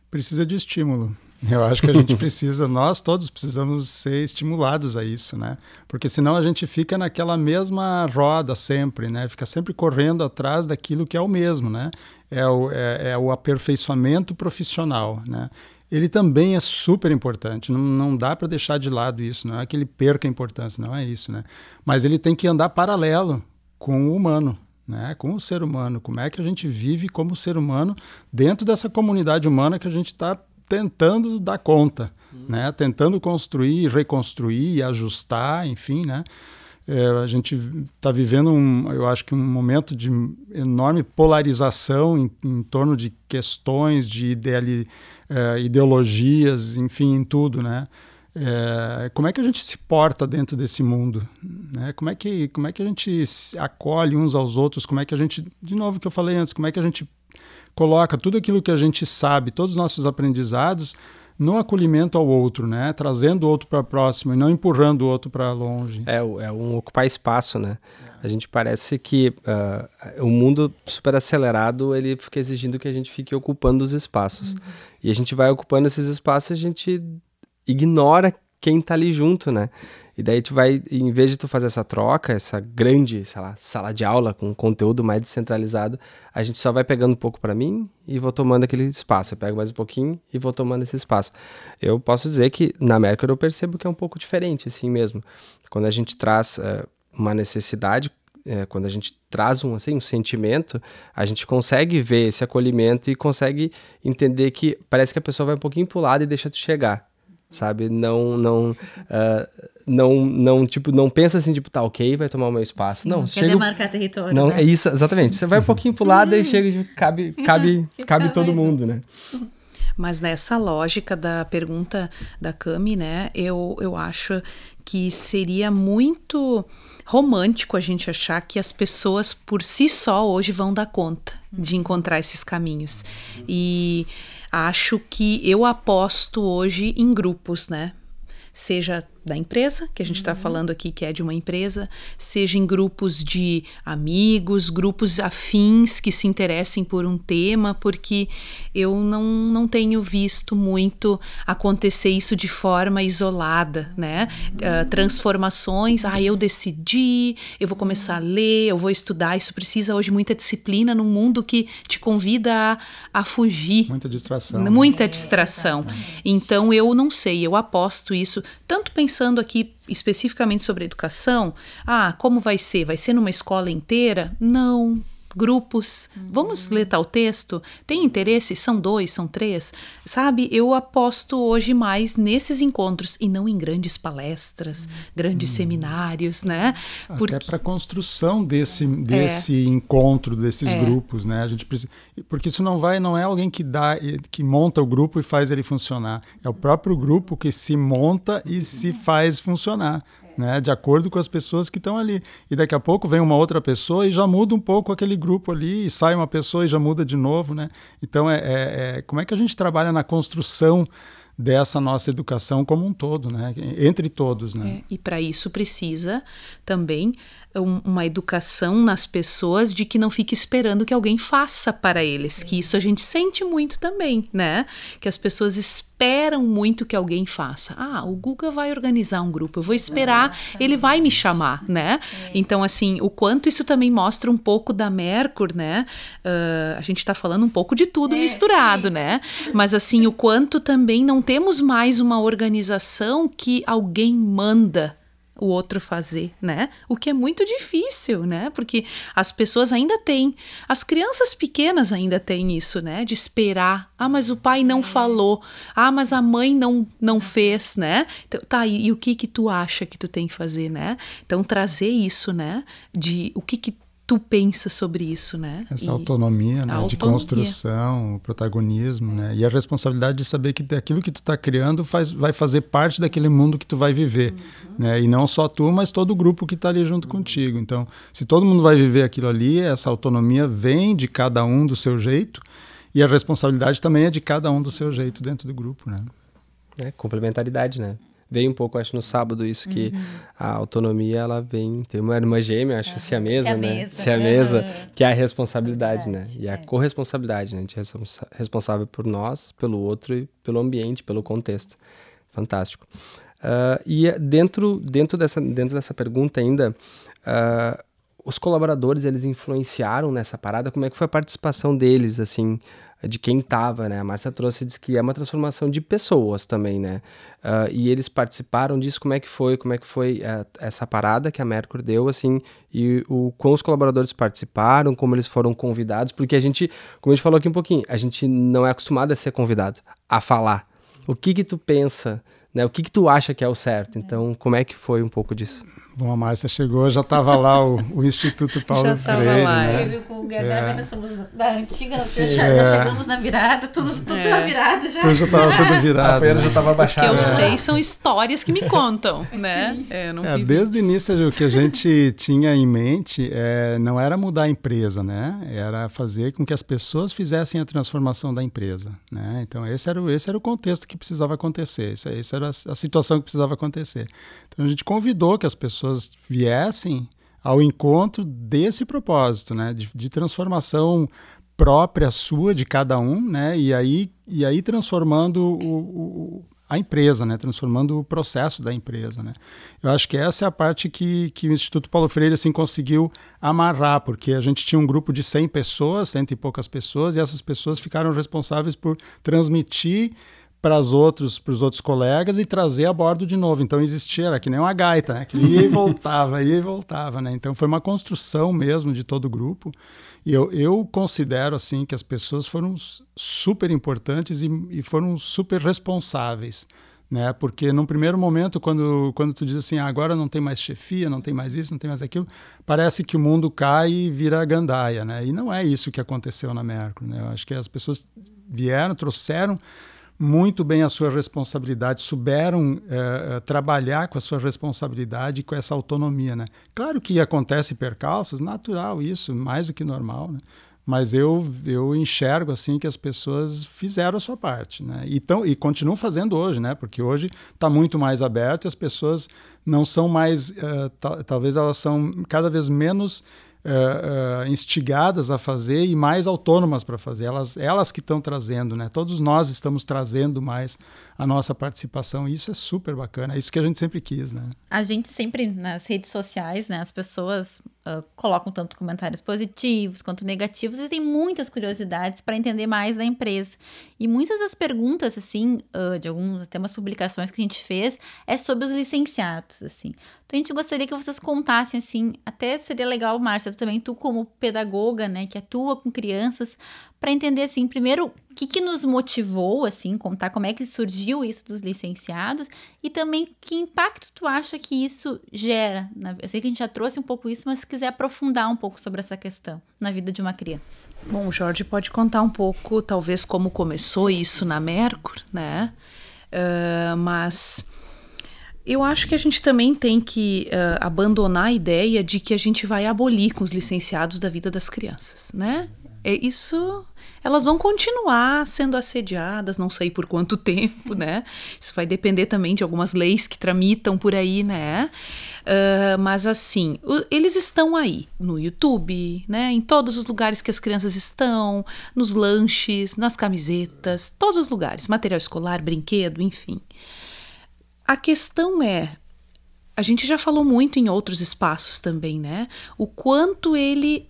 Precisa de estímulo. [LAUGHS] Eu acho que a gente [LAUGHS] precisa, nós todos precisamos ser estimulados a isso, né? Porque senão a gente fica naquela mesma roda sempre, né? Fica sempre correndo atrás daquilo que é o mesmo, né? É o, é, é o aperfeiçoamento profissional, né? Ele também é super importante, não, não dá para deixar de lado isso, não é que ele perca a importância, não é isso, né? Mas ele tem que andar paralelo com o humano, né, com o ser humano, como é que a gente vive como ser humano dentro dessa comunidade humana que a gente está tentando dar conta, uhum. né? tentando construir, reconstruir, ajustar, enfim, né? É, a gente está vivendo, um, eu acho que um momento de enorme polarização em, em torno de questões, de ideali, é, ideologias, enfim, em tudo, né? É, como é que a gente se porta dentro desse mundo? Né? Como, é que, como é que a gente acolhe uns aos outros? Como é que a gente, de novo que eu falei antes, como é que a gente coloca tudo aquilo que a gente sabe, todos os nossos aprendizados, no acolhimento ao outro, né? Trazendo o outro para próximo e não empurrando o outro para longe. É, é um ocupar espaço, né? A gente parece que uh, o mundo super acelerado ele fica exigindo que a gente fique ocupando os espaços. Uhum. E a gente vai ocupando esses espaços, a gente ignora quem tá ali junto, né? E daí tu vai, em vez de tu fazer essa troca, essa grande, sei lá, sala de aula com conteúdo mais descentralizado, a gente só vai pegando um pouco para mim e vou tomando aquele espaço. Eu pego mais um pouquinho e vou tomando esse espaço. Eu posso dizer que na América eu percebo que é um pouco diferente, assim mesmo. Quando a gente traz uh, uma necessidade, uh, quando a gente traz um, assim, um sentimento, a gente consegue ver esse acolhimento e consegue entender que parece que a pessoa vai um pouquinho pro lado e deixa tu chegar sabe? Não, não, uh, não, não, tipo, não pensa assim, tipo, tá, ok, vai tomar o meu espaço. Sim, não, não chega... quer demarcar território, Não, né? é isso, exatamente. Você vai um pouquinho pro lado e chega, tipo, cabe, cabe, [LAUGHS] cabe todo mundo, né? Mas nessa lógica da pergunta da Cami, né, eu, eu acho que seria muito romântico a gente achar que as pessoas por si só hoje vão dar conta de encontrar esses caminhos. E acho que eu aposto hoje em grupos, né? Seja da empresa, que a gente está uhum. falando aqui que é de uma empresa, seja em grupos de amigos, grupos afins que se interessem por um tema, porque eu não, não tenho visto muito acontecer isso de forma isolada, né? Uh, transformações, ah, eu decidi, eu vou começar a ler, eu vou estudar, isso precisa hoje muita disciplina num mundo que te convida a, a fugir. Muita distração. Muita é, distração. Então eu não sei, eu aposto isso, tanto pensando pensando aqui especificamente sobre educação, ah, como vai ser? Vai ser numa escola inteira? Não, grupos. Uhum. Vamos ler tal texto? Tem interesse? São dois, são três? Sabe, eu aposto hoje mais nesses encontros e não em grandes palestras, uhum. grandes uhum. seminários, né? Porque... Até para a construção desse, desse é. encontro, desses é. grupos, né? A gente precisa... Porque isso não vai, não é alguém que dá, que monta o grupo e faz ele funcionar. É o próprio grupo que se monta e se faz funcionar né, de acordo com as pessoas que estão ali. E daqui a pouco vem uma outra pessoa e já muda um pouco aquele grupo ali, e sai uma pessoa e já muda de novo. Né? Então, é, é, é como é que a gente trabalha na construção dessa nossa educação como um todo, né? entre todos. Né? É, e para isso precisa também um, uma educação nas pessoas de que não fique esperando que alguém faça para eles, Sim. que isso a gente sente muito também, né? Que as pessoas esperam muito que alguém faça. Ah, o Guga vai organizar um grupo, eu vou esperar, ele vai me chamar, né? É. Então, assim, o quanto isso também mostra um pouco da Mercur, né? Uh, a gente está falando um pouco de tudo é, misturado, sim. né? Mas, assim, o quanto também não temos mais uma organização que alguém manda o outro fazer, né? O que é muito difícil, né? Porque as pessoas ainda têm, as crianças pequenas ainda têm isso, né? De esperar. Ah, mas o pai não falou. Ah, mas a mãe não não fez, né? Então, tá, e, e o que que tu acha que tu tem que fazer, né? Então trazer isso, né? De o que que tu pensa sobre isso, né? Essa e autonomia, né? Autonomia. de construção, o protagonismo, né? E a responsabilidade de saber que aquilo que tu está criando faz, vai fazer parte daquele mundo que tu vai viver, uhum. né? E não só tu, mas todo o grupo que está ali junto uhum. contigo. Então, se todo mundo vai viver aquilo ali, essa autonomia vem de cada um do seu jeito e a responsabilidade também é de cada um do seu jeito dentro do grupo, né? É, complementaridade, né? Veio um pouco, acho, no sábado isso, que uhum. a autonomia, ela vem, tem uma irmã gêmea, acho, uhum. se a mesa, né? Se a mesa, uhum. que é a responsabilidade, né? E a é. corresponsabilidade, né? A gente é responsável por nós, pelo outro e pelo ambiente, pelo contexto. Fantástico. Uh, e dentro, dentro, dessa, dentro dessa pergunta ainda, uh, os colaboradores, eles influenciaram nessa parada? Como é que foi a participação deles, assim, de quem estava, né? A Márcia trouxe diz que é uma transformação de pessoas também, né? Uh, e eles participaram disso, como é que foi, como é que foi uh, essa parada que a Mercury deu, assim, e o como os colaboradores participaram, como eles foram convidados, porque a gente, como a gente falou aqui um pouquinho, a gente não é acostumado a ser convidado, a falar. O que que tu pensa, né? O que que tu acha que é o certo? Então, como é que foi um pouco disso? Bom, a Márcia chegou, já estava lá o, o, Instituto Paulo já Freire. Lá, né? Eu vi com o Gabriel, é. somos da antiga, Sim, já, é. já, chegamos na virada, tudo, tudo é. virado já. Tudo já estava tudo [LAUGHS] virado. A feira já estava baixada. O que eu sei são histórias que me contam, né? É, é desde o início, o que a gente tinha em mente é, não era mudar a empresa, né? Era fazer com que as pessoas fizessem a transformação da empresa, né? Então, esse era, o, esse era o contexto que precisava acontecer, essa, essa era a, a situação que precisava acontecer. Então, a gente convidou que as pessoas pessoas viessem ao encontro desse propósito, né, de, de, transformação própria sua de cada um, né, e aí e aí transformando o, o, a empresa, né, transformando o processo da empresa, né. Eu acho que essa é a parte que, que o Instituto Paulo Freire assim conseguiu amarrar, porque a gente tinha um grupo de 100 pessoas, cento e poucas pessoas, e essas pessoas ficaram responsáveis por transmitir para os outros, para os outros colegas e trazer a bordo de novo. Então existia, era que nem uma gaita, né? Que ia e voltava, ia e voltava, né? Então foi uma construção mesmo de todo o grupo. E eu, eu considero assim que as pessoas foram super importantes e, e foram super responsáveis. né? Porque num primeiro momento, quando, quando tu diz assim, ah, agora não tem mais chefia, não tem mais isso, não tem mais aquilo, parece que o mundo cai e vira gandaia, né? E não é isso que aconteceu na Mercury, né? Eu acho que as pessoas vieram, trouxeram muito bem a sua responsabilidade, souberam é, trabalhar com a sua responsabilidade e com essa autonomia, né? Claro que acontece percalços, natural isso, mais do que normal, né? mas eu, eu enxergo assim que as pessoas fizeram a sua parte, né? E, tão, e continuam fazendo hoje, né? Porque hoje está muito mais aberto e as pessoas não são mais, uh, talvez elas são cada vez menos uh, instigadas a fazer e mais autônomas para fazer. Elas, elas que estão trazendo, né? Todos nós estamos trazendo mais a nossa participação. E isso é super bacana. É isso que a gente sempre quis, né? A gente sempre nas redes sociais, né? As pessoas uh, colocam tanto comentários positivos quanto negativos e tem muitas curiosidades para entender mais da empresa. E muitas das perguntas, assim, uh, de algumas até umas publicações que a gente fez, é sobre os licenciados, assim. Então a gente gostaria que vocês contassem, assim, até seria legal, Márcia, também tu como pedagoga, né, que atua com crianças, para entender assim, primeiro, que, que nos motivou assim, contar como é que surgiu isso dos licenciados e também que impacto tu acha que isso gera. Eu sei que a gente já trouxe um pouco isso, mas se quiser aprofundar um pouco sobre essa questão na vida de uma criança. Bom, o Jorge pode contar um pouco, talvez, como começou isso na Mercur, né? Uh, mas eu acho que a gente também tem que uh, abandonar a ideia de que a gente vai abolir com os licenciados da vida das crianças, né? É isso elas vão continuar sendo assediadas, não sei por quanto [LAUGHS] tempo, né? Isso vai depender também de algumas leis que tramitam por aí, né? Uh, mas assim, eles estão aí no YouTube, né? Em todos os lugares que as crianças estão, nos lanches, nas camisetas, todos os lugares, material escolar, brinquedo, enfim. A questão é, a gente já falou muito em outros espaços também, né? O quanto ele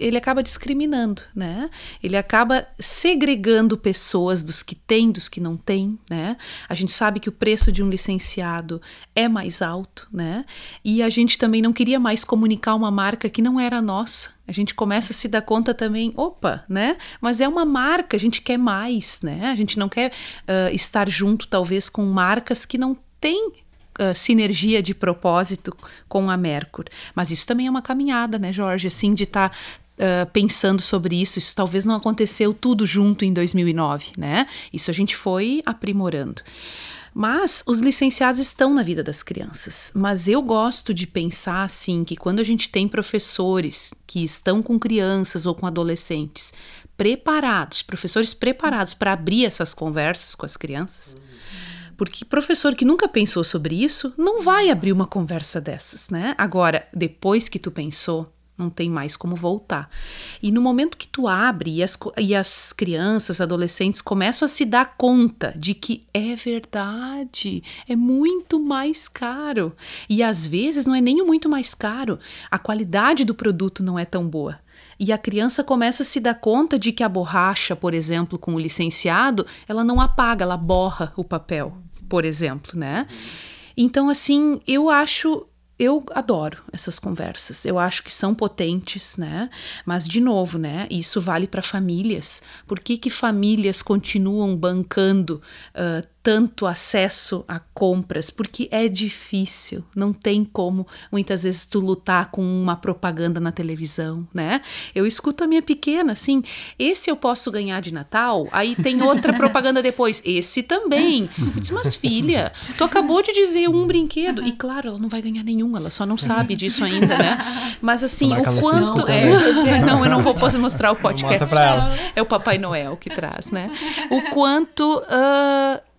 ele acaba discriminando, né? Ele acaba segregando pessoas dos que têm, dos que não têm, né? A gente sabe que o preço de um licenciado é mais alto, né? E a gente também não queria mais comunicar uma marca que não era nossa. A gente começa a se dar conta também, opa, né? Mas é uma marca, a gente quer mais, né? A gente não quer uh, estar junto, talvez, com marcas que não têm uh, sinergia de propósito com a Mercur. Mas isso também é uma caminhada, né, Jorge? Assim, de estar tá, Uh, pensando sobre isso. Isso talvez não aconteceu tudo junto em 2009, né? Isso a gente foi aprimorando. Mas os licenciados estão na vida das crianças. Mas eu gosto de pensar assim que quando a gente tem professores que estão com crianças ou com adolescentes preparados, professores preparados para abrir essas conversas com as crianças, porque professor que nunca pensou sobre isso não vai abrir uma conversa dessas, né? Agora, depois que tu pensou, não tem mais como voltar. E no momento que tu abre e as, e as crianças, adolescentes começam a se dar conta de que é verdade, é muito mais caro. E às vezes não é nem muito mais caro, a qualidade do produto não é tão boa. E a criança começa a se dar conta de que a borracha, por exemplo, com o licenciado, ela não apaga, ela borra o papel, por exemplo, né? Então, assim, eu acho eu adoro essas conversas. Eu acho que são potentes, né? Mas de novo, né? Isso vale para famílias. Por que, que famílias continuam bancando uh, tanto acesso a compras, porque é difícil, não tem como muitas vezes tu lutar com uma propaganda na televisão, né? Eu escuto a minha pequena assim, esse eu posso ganhar de Natal, aí tem outra [LAUGHS] propaganda depois, esse também. Eu disse, mas filha, tu acabou de dizer um brinquedo, e claro, ela não vai ganhar nenhum, ela só não sabe disso ainda, né? Mas assim, o quanto é. [LAUGHS] Não, eu não vou poder mostrar o podcast. É o Papai Noel que traz, né? O quanto. Uh,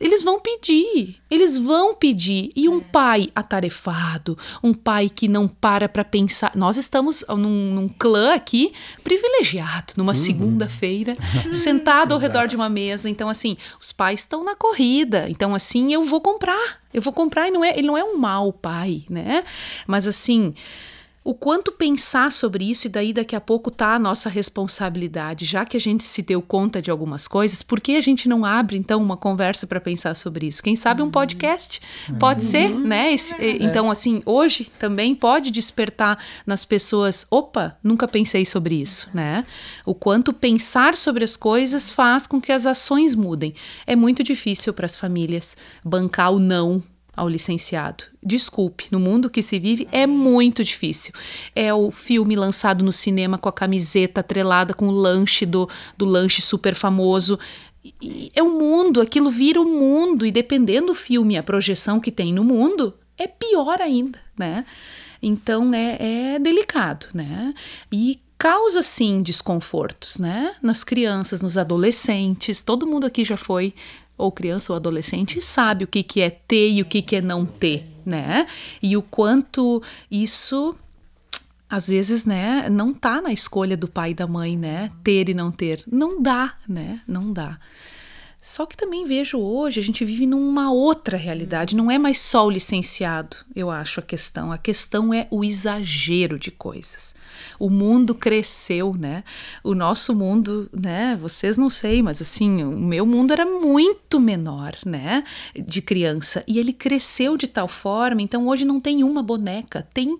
eles vão pedir, eles vão pedir. E um é. pai atarefado, um pai que não para para pensar. Nós estamos num, num, clã aqui privilegiado, numa uhum. segunda-feira, [LAUGHS] sentado ao redor de uma mesa. Então, assim, os pais estão na corrida. Então, assim, eu vou comprar. Eu vou comprar e não é, ele não é um mau pai, né? Mas, assim o quanto pensar sobre isso, e daí daqui a pouco tá a nossa responsabilidade, já que a gente se deu conta de algumas coisas, por que a gente não abre então uma conversa para pensar sobre isso? Quem sabe um podcast? Pode uhum. ser, né? Esse, é. Então, assim, hoje também pode despertar nas pessoas: opa, nunca pensei sobre isso, né? O quanto pensar sobre as coisas faz com que as ações mudem. É muito difícil para as famílias bancar o não ao licenciado. Desculpe, no mundo que se vive é muito difícil. É o filme lançado no cinema com a camiseta atrelada com o lanche do, do lanche super famoso. É o mundo, aquilo vira o mundo, e dependendo do filme, a projeção que tem no mundo, é pior ainda, né? Então é, é delicado, né? E causa sim desconfortos, né? Nas crianças, nos adolescentes, todo mundo aqui já foi ou criança ou adolescente sabe o que, que é ter e o que, que é não ter, né? E o quanto isso às vezes, né, não tá na escolha do pai e da mãe, né, ter e não ter. Não dá, né? Não dá. Só que também vejo hoje, a gente vive numa outra realidade, não é mais só o licenciado, eu acho a questão. A questão é o exagero de coisas. O mundo cresceu, né? O nosso mundo, né? Vocês não sei, mas assim, o meu mundo era muito menor, né? De criança. E ele cresceu de tal forma, então hoje não tem uma boneca, tem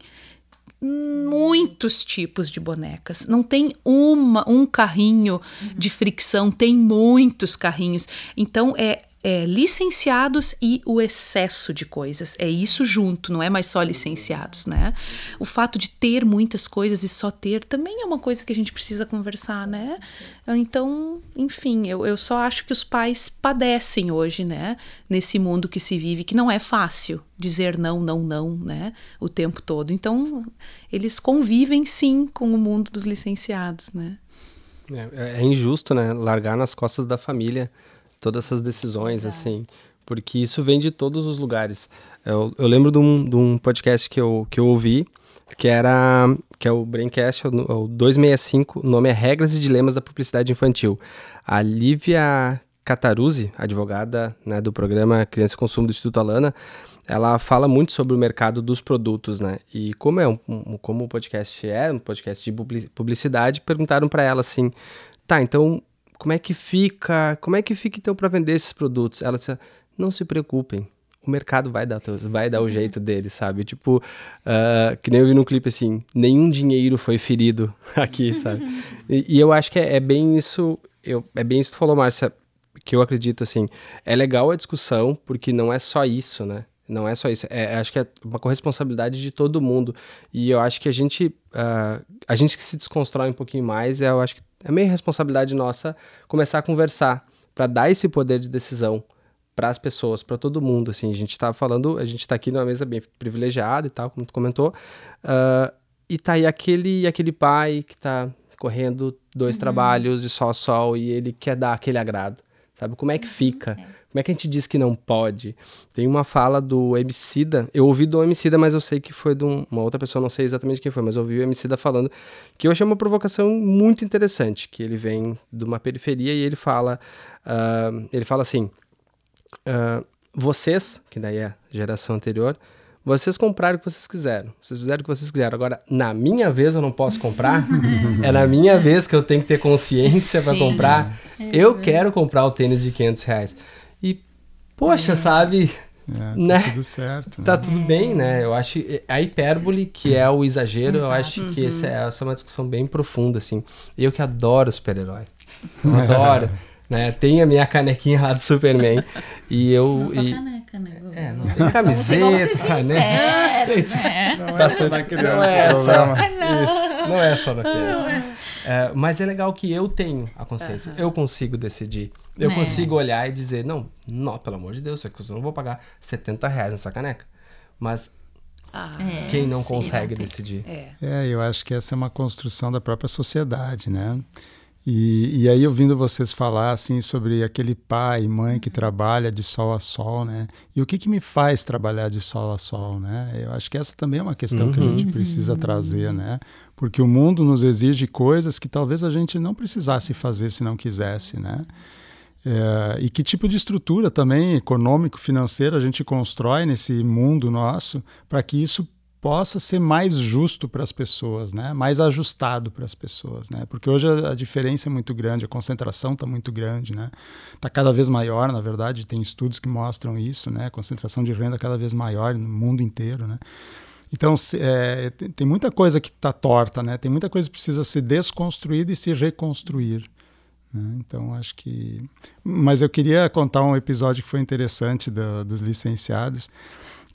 muitos tipos de bonecas. Não tem uma, um carrinho de fricção, tem muitos carrinhos. Então é é, licenciados e o excesso de coisas. É isso junto, não é mais só licenciados, né? O fato de ter muitas coisas e só ter também é uma coisa que a gente precisa conversar, né? Então, enfim, eu, eu só acho que os pais padecem hoje, né? Nesse mundo que se vive, que não é fácil dizer não, não, não, né? O tempo todo. Então, eles convivem sim com o mundo dos licenciados, né? É, é injusto, né? Largar nas costas da família todas essas decisões, Exato. assim, porque isso vem de todos os lugares. Eu, eu lembro de um, de um podcast que eu, que eu ouvi, que era que é o Braincast, é o 265, o nome é Regras e Dilemas da Publicidade Infantil. A Lívia Cataruzzi, advogada né, do programa Criança e Consumo do Instituto Alana, ela fala muito sobre o mercado dos produtos, né? E como é um, um como o podcast é um podcast de publicidade, perguntaram para ela assim, tá, então como é que fica, como é que fica então para vender esses produtos? Ela disse, não se preocupem, o mercado vai dar, vai dar o jeito dele, sabe? Tipo, uh, que nem eu vi no clipe assim, nenhum dinheiro foi ferido [LAUGHS] aqui, sabe? E, e eu acho que é, é, bem isso, eu, é bem isso que tu falou, Márcia, que eu acredito assim, é legal a discussão, porque não é só isso, né? Não é só isso. É, acho que é uma corresponsabilidade de todo mundo. E eu acho que a gente, uh, a gente que se desconstrói um pouquinho mais, eu acho que é meio responsabilidade nossa começar a conversar para dar esse poder de decisão para as pessoas, para todo mundo. Assim, a gente está falando, a gente está aqui numa mesa bem privilegiada e tal, como tu comentou, uh, e tá aí aquele, aquele pai que está correndo dois uhum. trabalhos de sol a sol e ele quer dar aquele agrado, sabe? Como é que uhum. fica? É. Como é que a gente diz que não pode? Tem uma fala do Emicida, eu ouvi do Emicida, mas eu sei que foi de um, uma outra pessoa, não sei exatamente quem foi, mas eu ouvi o Emicida falando que eu achei uma provocação muito interessante, que ele vem de uma periferia e ele fala, uh, ele fala assim, uh, vocês, que daí é a geração anterior, vocês compraram o que vocês quiseram. Vocês fizeram o que vocês quiseram. Agora, na minha vez eu não posso comprar. [LAUGHS] é na minha vez que eu tenho que ter consciência para comprar. É eu quero comprar o tênis de 500 reais poxa, é. sabe? É, tá [LAUGHS] né? tudo certo. Tá né? tudo bem, né? Eu acho a hipérbole, que é o exagero, Exato. eu acho que uhum. essa, é, essa é uma discussão bem profunda, assim. Eu que adoro super-herói. Eu adoro. [LAUGHS] né? Tem a minha canequinha lá do Superman. e eu. Não e... caneca, né? É, não tem camiseta, né? [LAUGHS] Não é só na criança. Não é só, não. Isso, não é só na criança. É, mas é legal que eu tenho a consciência. Uhum. Eu consigo decidir. Eu é. consigo olhar e dizer, não, não, pelo amor de Deus, eu não vou pagar 70 reais nessa caneca. Mas ah, quem não sim, consegue não decidir? É. é, eu acho que essa é uma construção da própria sociedade, né? E, e aí, ouvindo vocês falar assim sobre aquele pai e mãe que trabalha de sol a sol, né? E o que, que me faz trabalhar de sol a sol, né? Eu acho que essa também é uma questão uhum. que a gente uhum. precisa trazer, né? Porque o mundo nos exige coisas que talvez a gente não precisasse fazer se não quisesse, né? É, e que tipo de estrutura também econômico, financeira a gente constrói nesse mundo nosso para que isso possa ser mais justo para as pessoas, né? mais ajustado para as pessoas. Né? Porque hoje a, a, diferença é muito grande, a concentração está muito grande, está né? Tá cada vez maior, na verdade, tem estudos que mostram isso, né? a concentração de renda cada vez maior no mundo inteiro. Né? Então, é, tem muita coisa que está torta, né? tem muita coisa que precisa ser desconstruída e se reconstruir. Né? Então, acho que. Mas eu queria contar um episódio que foi interessante do, dos licenciados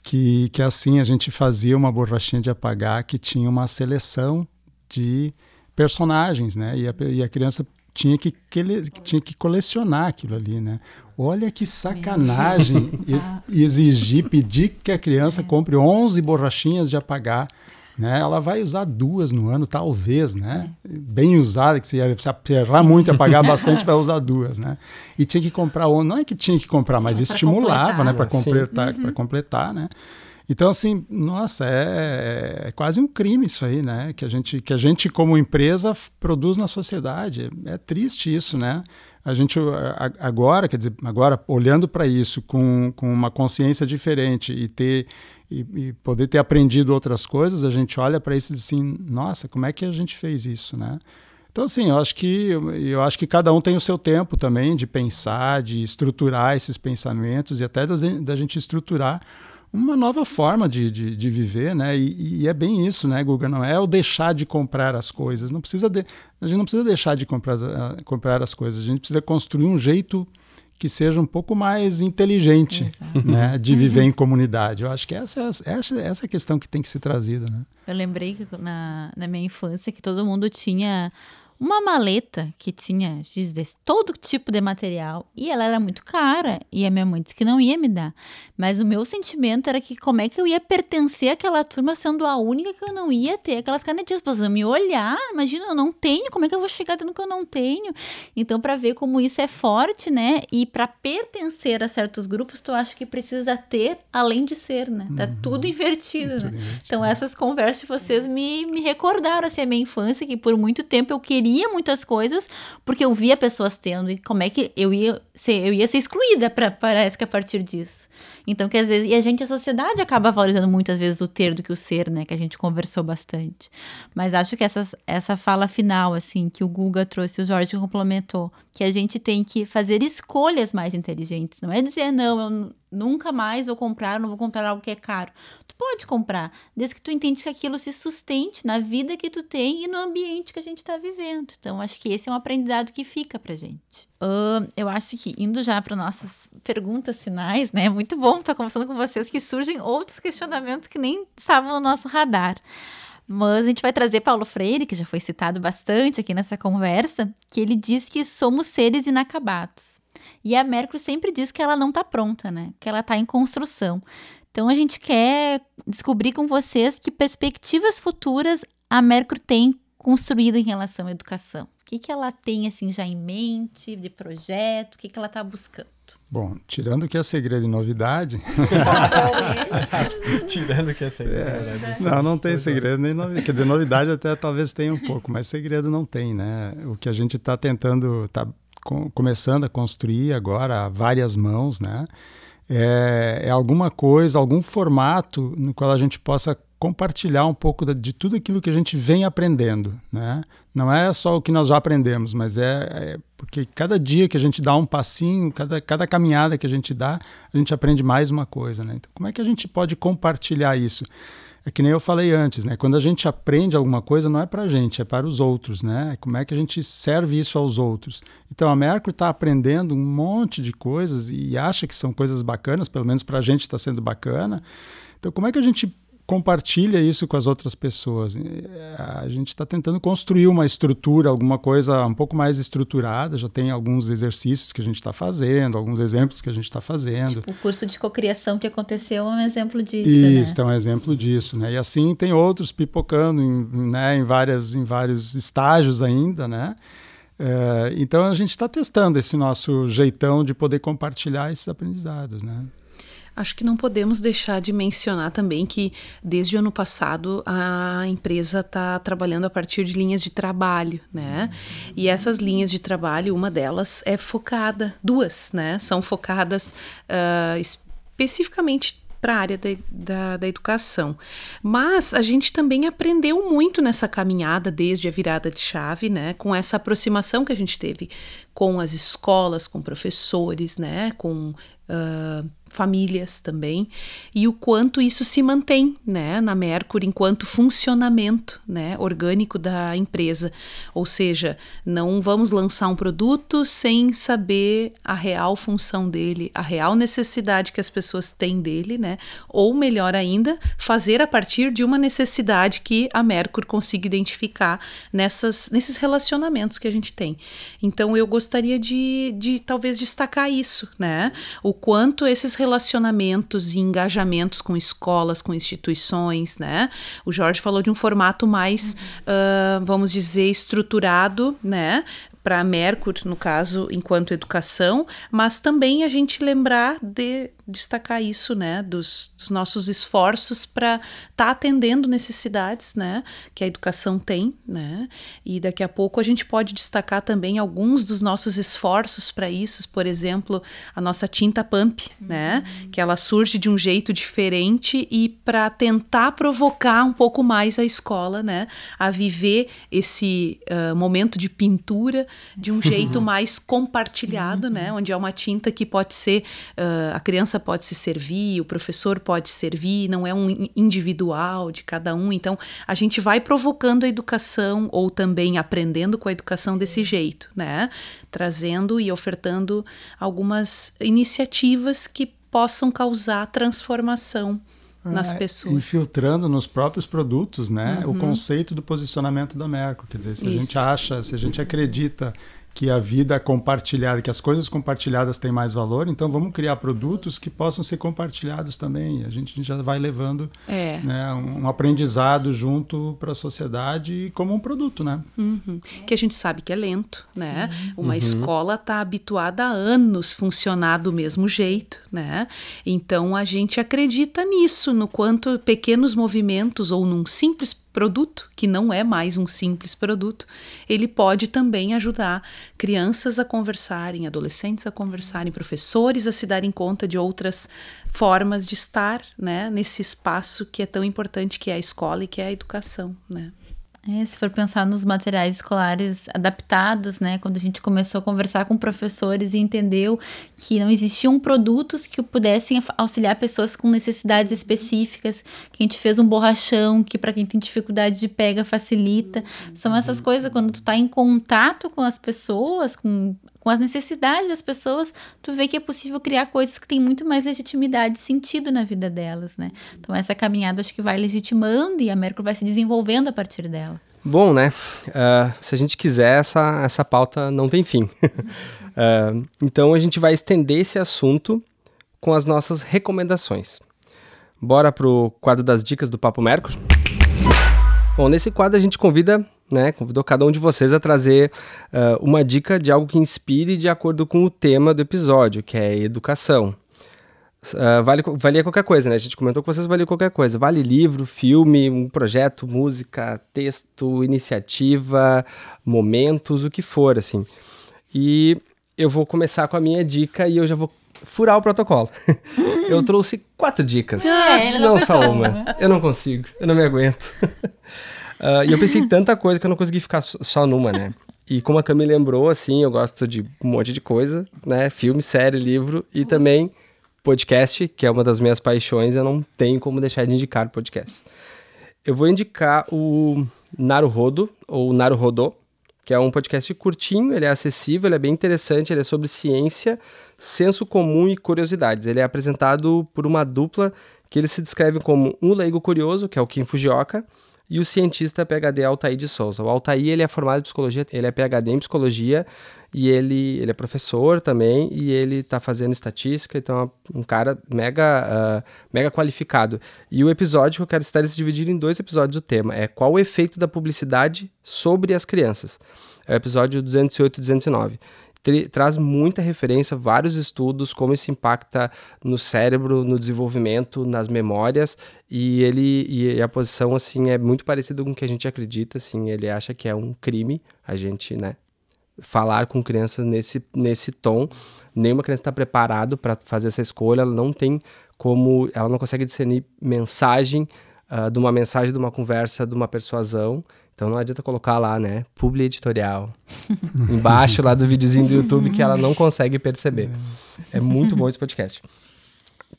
que, que assim a gente fazia uma borrachinha de apagar que tinha uma seleção de personagens, né? E a, e a criança tinha que, que ele, tinha que colecionar aquilo ali, né? Olha que sacanagem [LAUGHS] exigir, pedir que a criança é. compre 11 borrachinhas de apagar né? Ela vai usar duas no ano, talvez, né? Bem usada, que se, se errar muito e apagar [LAUGHS] bastante, vai usar duas, né? E tinha que comprar, não é que tinha que comprar, Sim, mas estimulava, completar. né? Para completar, uhum. completar, né? Então, assim, nossa, é, é, quase um crime isso aí, né? Que a gente, que a gente como empresa, produz na sociedade. É, é triste isso, né? A gente agora, quer dizer, agora olhando para isso com, com uma consciência diferente e ter e, e, poder ter aprendido outras coisas, a gente olha para isso e diz assim, nossa, como é que a gente fez isso, né? Então, assim, eu acho que eu acho que cada um tem o seu tempo também de pensar, de estruturar esses pensamentos e até da gente estruturar uma nova forma de, de, de viver, né? E, e, é bem isso, né, Guga? Não é o deixar de comprar as coisas. Não precisa de, a gente não precisa deixar de comprar, comprar as coisas. A gente precisa construir um jeito que seja um pouco mais inteligente né, de viver em comunidade. Eu acho que essa é, essa, essa é a questão que tem que ser trazida. Né? Eu lembrei que na, na minha infância que todo mundo tinha uma maleta que tinha desse, todo tipo de material e ela era muito cara e a minha mãe disse que não ia me dar. Mas o meu sentimento era que como é que eu ia pertencer àquela turma sendo a única que eu não ia ter aquelas canetinhas para me olhar, imagina, eu não tenho, como é que eu vou chegar tendo que eu não tenho? Então para ver como isso é forte, né? E para pertencer a certos grupos, tu acha que precisa ter além de ser, né? Tá uhum. tudo invertido, né? Invertido. Então essas conversas de vocês me, me recordaram assim a minha infância que por muito tempo eu queria queria muitas coisas porque eu via pessoas tendo e como é que eu ia ser, eu ia ser excluída para parece que a partir disso. Então que às vezes e a gente a sociedade acaba valorizando muitas vezes o ter do que o ser, né, que a gente conversou bastante. Mas acho que essa essa fala final assim que o Guga trouxe, o Jorge complementou, que a gente tem que fazer escolhas mais inteligentes, não é dizer não, eu nunca mais vou comprar, não vou comprar algo que é caro. Tu pode comprar, desde que tu entende que aquilo se sustente na vida que tu tem e no ambiente que a gente está vivendo. Então, acho que esse é um aprendizado que fica pra gente. Uh, eu acho que indo já para nossas perguntas finais, né? É muito bom estar conversando com vocês que surgem outros questionamentos que nem estavam no nosso radar. Mas a gente vai trazer Paulo Freire, que já foi citado bastante aqui nessa conversa, que ele diz que somos seres inacabados. E a Mercury sempre diz que ela não está pronta, né? Que ela está em construção. Então a gente quer descobrir com vocês que perspectivas futuras a Mercury tem construída em relação à educação. O que, que ela tem assim já em mente de projeto? O que, que ela está buscando? Bom, tirando que é segredo e novidade. [LAUGHS] tirando que é segredo. É, não, não tem segredo nem novidade. Quer dizer, novidade até talvez tenha um pouco, mas segredo não tem, né? O que a gente está tentando, está começando a construir agora a várias mãos, né? É, é, alguma coisa, algum formato no qual a gente possa compartilhar um pouco de, tudo aquilo que a gente vem aprendendo, né? Não é só o que nós já aprendemos, mas é, é, porque cada dia que a gente dá um passinho, cada, cada caminhada que a gente dá, a gente aprende mais uma coisa, né? Então, como é que a gente pode compartilhar isso? É que nem eu falei antes, né? Quando a gente aprende alguma coisa, não é para a gente, é para os outros, né? Como é que a gente serve isso aos outros? Então a Mercury está aprendendo um monte de coisas e acha que são coisas bacanas, pelo menos para a gente está sendo bacana. Então como é que a gente compartilha isso com as outras pessoas. A gente está tentando construir uma estrutura, alguma coisa um pouco mais estruturada. Já tem alguns exercícios que a gente está fazendo, alguns exemplos que a gente está fazendo. Tipo, o curso de cocriação que aconteceu é um exemplo disso. Isso, né? é um exemplo disso. Né? E assim tem outros pipocando em, né, em, várias, em vários estágios ainda, né? É, então a gente está testando esse nosso jeitão de poder compartilhar esses aprendizados, né? Acho que não podemos deixar de mencionar também que desde o ano passado a empresa está trabalhando a partir de linhas de trabalho, né? E essas linhas de trabalho, uma delas é focada, duas, né? São focadas uh, especificamente para a área da, da, da, educação. Mas a gente também aprendeu muito nessa caminhada desde a virada de chave, né? Com essa aproximação que a gente teve com as escolas, com professores, né? Com uh, famílias também, e o quanto isso se mantém né, na Mercury enquanto funcionamento né, orgânico da empresa. Ou seja, não vamos lançar um produto sem saber a real função dele, a real necessidade que as pessoas têm dele, né? Ou melhor ainda, fazer a partir de uma necessidade que a Mercury consiga identificar nessas, nesses relacionamentos que a gente tem. Então eu gostaria de, de talvez destacar isso, né? O quanto esses relacionamentos e engajamentos com escolas, com instituições, né? O Jorge falou de um formato mais, uhum. uh, vamos dizer, estruturado, né? Para a Mercury, no caso, enquanto educação, mas também a gente lembrar de destacar isso, né, dos, dos nossos esforços para estar tá atendendo necessidades, né, que a educação tem, né, e daqui a pouco a gente pode destacar também alguns dos nossos esforços para isso, por exemplo, a nossa tinta pump, né, uhum. que ela surge de um jeito diferente e para tentar provocar um pouco mais a escola, né, a viver esse uh, momento de pintura de um jeito uhum. mais compartilhado, né? Onde é uma tinta que pode ser uh, a criança pode se servir, o professor pode servir, não é um individual de cada um. Então a gente vai provocando a educação ou também aprendendo com a educação desse jeito, né? Trazendo e ofertando algumas iniciativas que possam causar transformação nas é, pessoas. Infiltrando nos próprios produtos, né? Uhum. O conceito do posicionamento da Merco. Quer dizer, se Isso. a gente acha, se a gente acredita que a vida compartilhada, que as coisas compartilhadas têm mais valor, então vamos criar produtos que possam ser compartilhados também. A gente, a gente já vai levando é. né, um, um, aprendizado junto para a sociedade como um produto, né? Uhum. Que a gente sabe que é lento, né? Uma uhum. escola está habituada há anos funcionar do mesmo jeito, né? Então a gente acredita nisso, no quanto pequenos movimentos ou num simples produto, que não é mais um simples produto, ele pode também ajudar crianças a conversarem, adolescentes a conversarem, professores a se darem conta de outras formas de estar né, nesse espaço que é tão importante que é a escola e que é a educação. Né? É, se for pensar nos materiais escolares adaptados, né, quando a gente começou a conversar com professores e entendeu que não existiam produtos que pudessem auxiliar pessoas com necessidades específicas, que a gente fez um borrachão que para quem tem dificuldade de pega facilita. São essas coisas quando tu está em contato com as pessoas, com com as necessidades das pessoas, tu vê que é possível criar coisas que têm muito mais legitimidade e sentido na vida delas, né? Então essa caminhada acho que vai legitimando e a Mercury vai se desenvolvendo a partir dela. Bom, né? Uh, se a gente quiser, essa, essa pauta não tem fim. uh, [LAUGHS] então a gente vai estender esse assunto com as nossas recomendações. Bora pro quadro das dicas do Papo Mercury? Bom, nesse quadro a gente convida né, convidou cada um de vocês a trazer uh, uma dica de algo que inspire de acordo com o tema do episódio, que é educação. Uh, vale, valia qualquer coisa, né? A gente comentou que vocês valiam qualquer coisa. Vale livro, filme, um projeto, música, texto, iniciativa, momentos, o que for, assim. E eu vou começar com a minha dica e eu já vou furar o protocolo. [LAUGHS] eu trouxe quatro dicas. É, não, não só uma. Eu não consigo, eu não me aguento. [LAUGHS] Uh, e eu pensei em tanta coisa que eu não consegui ficar só numa, né? E como a Cami lembrou, assim, eu gosto de um monte de coisa, né? Filme, série, livro e também podcast, que é uma das minhas paixões, eu não tenho como deixar de indicar podcast. Eu vou indicar o Naruhodo, ou Naruhodô, que é um podcast curtinho, ele é acessível, ele é bem interessante, ele é sobre ciência, senso comum e curiosidades. Ele é apresentado por uma dupla que eles se descrevem como um leigo curioso, que é o Kim Fujioka, e o cientista PhD Altair de Souza. O Altair ele é formado em psicologia, ele é PhD em psicologia e ele, ele é professor também e ele está fazendo estatística, então é um cara mega, uh, mega qualificado. E o episódio que eu quero estar dividir em dois episódios do tema é qual o efeito da publicidade sobre as crianças. É o episódio 208 e 209 traz muita referência, vários estudos, como isso impacta no cérebro, no desenvolvimento, nas memórias, e ele e a posição assim é muito parecida com o que a gente acredita, assim, ele acha que é um crime a gente, né, falar com crianças nesse, nesse tom. Nenhuma criança está preparado para fazer essa escolha, ela não tem como, ela não consegue discernir mensagem uh, de uma mensagem, de uma conversa, de uma persuasão. Então não adianta colocar lá, né, publi editorial, [LAUGHS] embaixo lá do videozinho do YouTube que ela não consegue perceber. É muito bom esse podcast.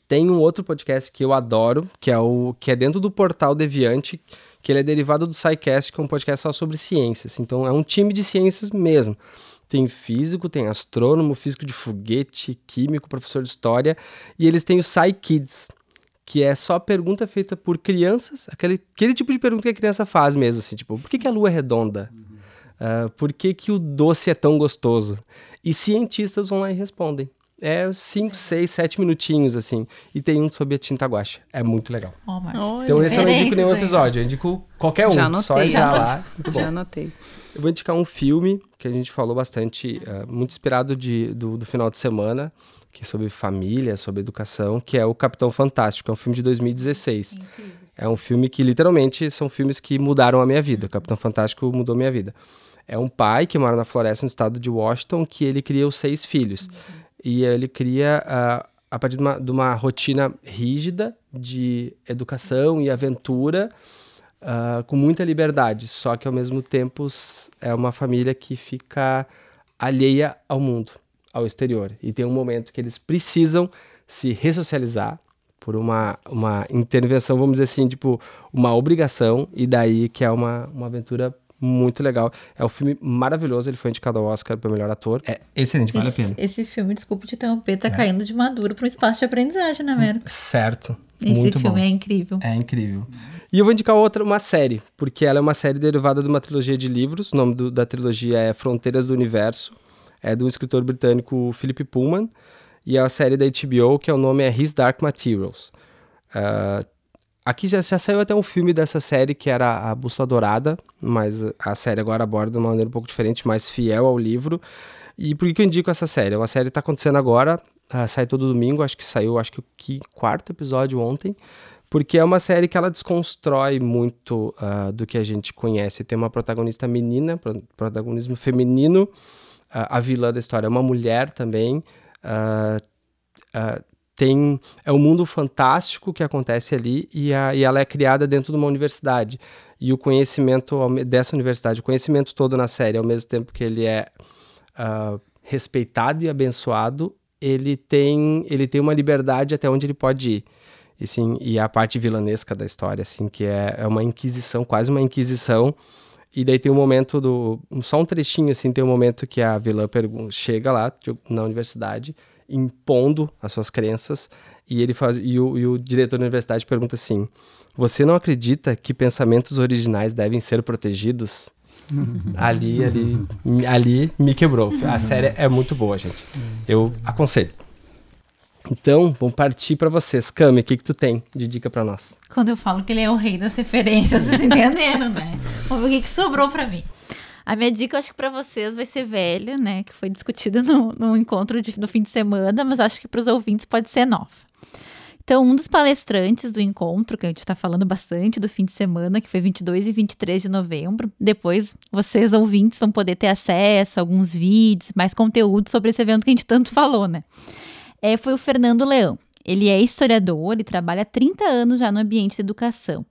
Tem um outro podcast que eu adoro, que é o que é dentro do portal Deviante, que ele é derivado do SciCast, que é um podcast só sobre ciências. Então é um time de ciências mesmo. Tem físico, tem astrônomo, físico de foguete, químico, professor de história, e eles têm o SciKids, que é só pergunta feita por crianças, aquele, aquele tipo de pergunta que a criança faz mesmo, assim, tipo, por que, que a lua é redonda? Uh, por que, que o doce é tão gostoso? E cientistas vão lá e respondem. É 5, 6, 7 minutinhos, assim. E tem um sobre a tinta guache. É muito legal. Oh, então esse eu não indico nenhum episódio, eu indico qualquer um. Já anotei, só já lá. Muito bom. Já anotei. Eu vou indicar um filme que a gente falou bastante, uh, muito inspirado de, do, do, final de semana, que é sobre família, sobre educação, que é o Capitão Fantástico. É um filme de 2016. É um filme que literalmente são filmes que mudaram a minha vida. O Capitão Fantástico mudou a minha vida. É um pai que mora na floresta no estado de Washington que ele cria os seis filhos. Uhum e ele cria uh, a partir de uma, de uma, rotina rígida de educação e aventura uh, com muita liberdade, só que ao mesmo tempo é uma família que fica alheia ao mundo, ao exterior. E tem um momento que eles precisam se ressocializar por uma, uma intervenção, vamos dizer assim, tipo, uma obrigação, e daí que é uma, uma aventura muito legal. É um filme maravilhoso, ele foi indicado ao Oscar para melhor ator. É excelente, vale esse, a pena. Esse filme, desculpa te interromper, tá é. caindo de maduro para um espaço de aprendizagem, né, Mero? Certo. Esse muito filme bom. é incrível. É incrível. E eu vou indicar outra, uma série, porque ela é uma série derivada de uma trilogia de livros. O nome do, da trilogia é Fronteiras do Universo. É do escritor britânico Philip Pullman. E é a série da HBO, que é o nome é His Dark Materials. Uh, Aqui já, já saiu até um filme dessa série que era a Bússola Dourada, mas a série agora aborda de uma maneira um pouco diferente, mais fiel ao livro. E por que, que eu indico essa série? Uma série está acontecendo agora, uh, sai todo domingo, acho que saiu, acho que o que, quarto episódio ontem, porque é uma série que ela desconstrói muito uh, do que a gente conhece. Tem uma protagonista menina, protagonismo feminino, uh, a vilã da história é uma mulher também. Uh, tem é um mundo fantástico que acontece ali e, a, e ela é criada dentro de uma universidade e o conhecimento dessa universidade, o conhecimento todo na série, ao mesmo tempo que ele é uh, respeitado e abençoado, ele tem ele tem uma liberdade até onde ele pode ir. E, sim, e a parte vilanesca da história, assim, que é, é uma inquisição, quase uma inquisição. E daí tem um momento do. Só um trechinho, assim, tem um momento que a vilã chega lá na universidade impondo as suas crenças e ele faz e o, e o diretor da universidade pergunta assim: você não acredita que pensamentos originais devem ser protegidos? [LAUGHS] ali, ali, ali me quebrou. A série é muito boa, gente. Eu aconselho. Então, vamos partir para vocês. Cami, o que, que tu tem de dica para nós? Quando eu falo que ele é o rei das referências, vocês [LAUGHS] entenderam, né? Vamos ver o que, que sobrou para mim. A minha dica, acho que para vocês vai ser velha, né? Que foi discutida no, no encontro de, no fim de semana, mas acho que para os ouvintes pode ser nova. Então, um dos palestrantes do encontro, que a gente está falando bastante do fim de semana, que foi 22 e 23 de novembro. Depois, vocês ouvintes vão poder ter acesso a alguns vídeos, mais conteúdo sobre esse evento que a gente tanto falou, né? É, foi o Fernando Leão. Ele é historiador e trabalha há 30 anos já no ambiente de educação.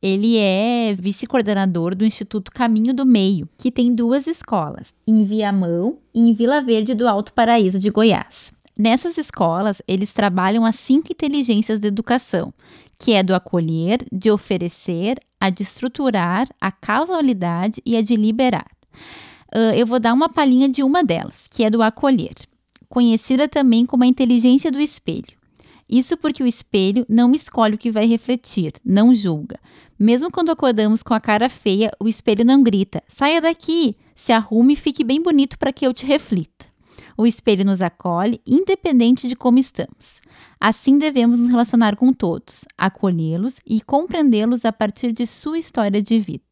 Ele é vice-coordenador do Instituto Caminho do Meio, que tem duas escolas, em Viamão e em Vila Verde do Alto Paraíso de Goiás. Nessas escolas, eles trabalham as cinco inteligências da educação, que é do acolher, de oferecer, a de estruturar, a causalidade e a de liberar. Uh, eu vou dar uma palhinha de uma delas, que é do acolher, conhecida também como a inteligência do espelho. Isso porque o espelho não escolhe o que vai refletir, não julga, mesmo quando acordamos com a cara feia, o espelho não grita: saia daqui, se arrume e fique bem bonito para que eu te reflita. O espelho nos acolhe, independente de como estamos. Assim devemos nos relacionar com todos, acolhê-los e compreendê-los a partir de sua história de vida.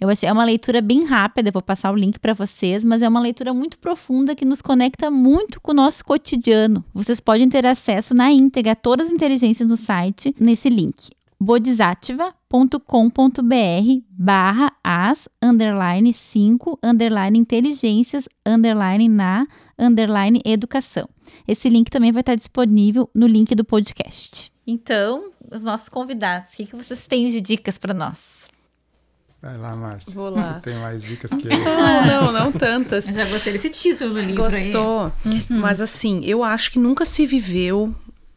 Eu achei é uma leitura bem rápida, vou passar o link para vocês, mas é uma leitura muito profunda que nos conecta muito com o nosso cotidiano. Vocês podem ter acesso na íntegra a todas as inteligências no site nesse link bodhisattva.com.br barra as underline 5 underline inteligências underline na underline educação. Esse link também vai estar disponível no link do podcast. Então, os nossos convidados, o que, que vocês têm de dicas para nós? Vai lá, Márcia. Vou lá. Tu tem mais dicas que [LAUGHS] eu. Não, não, não tantas. Eu já gostei desse título do livro Gostou. Mas assim, eu acho que nunca se viveu,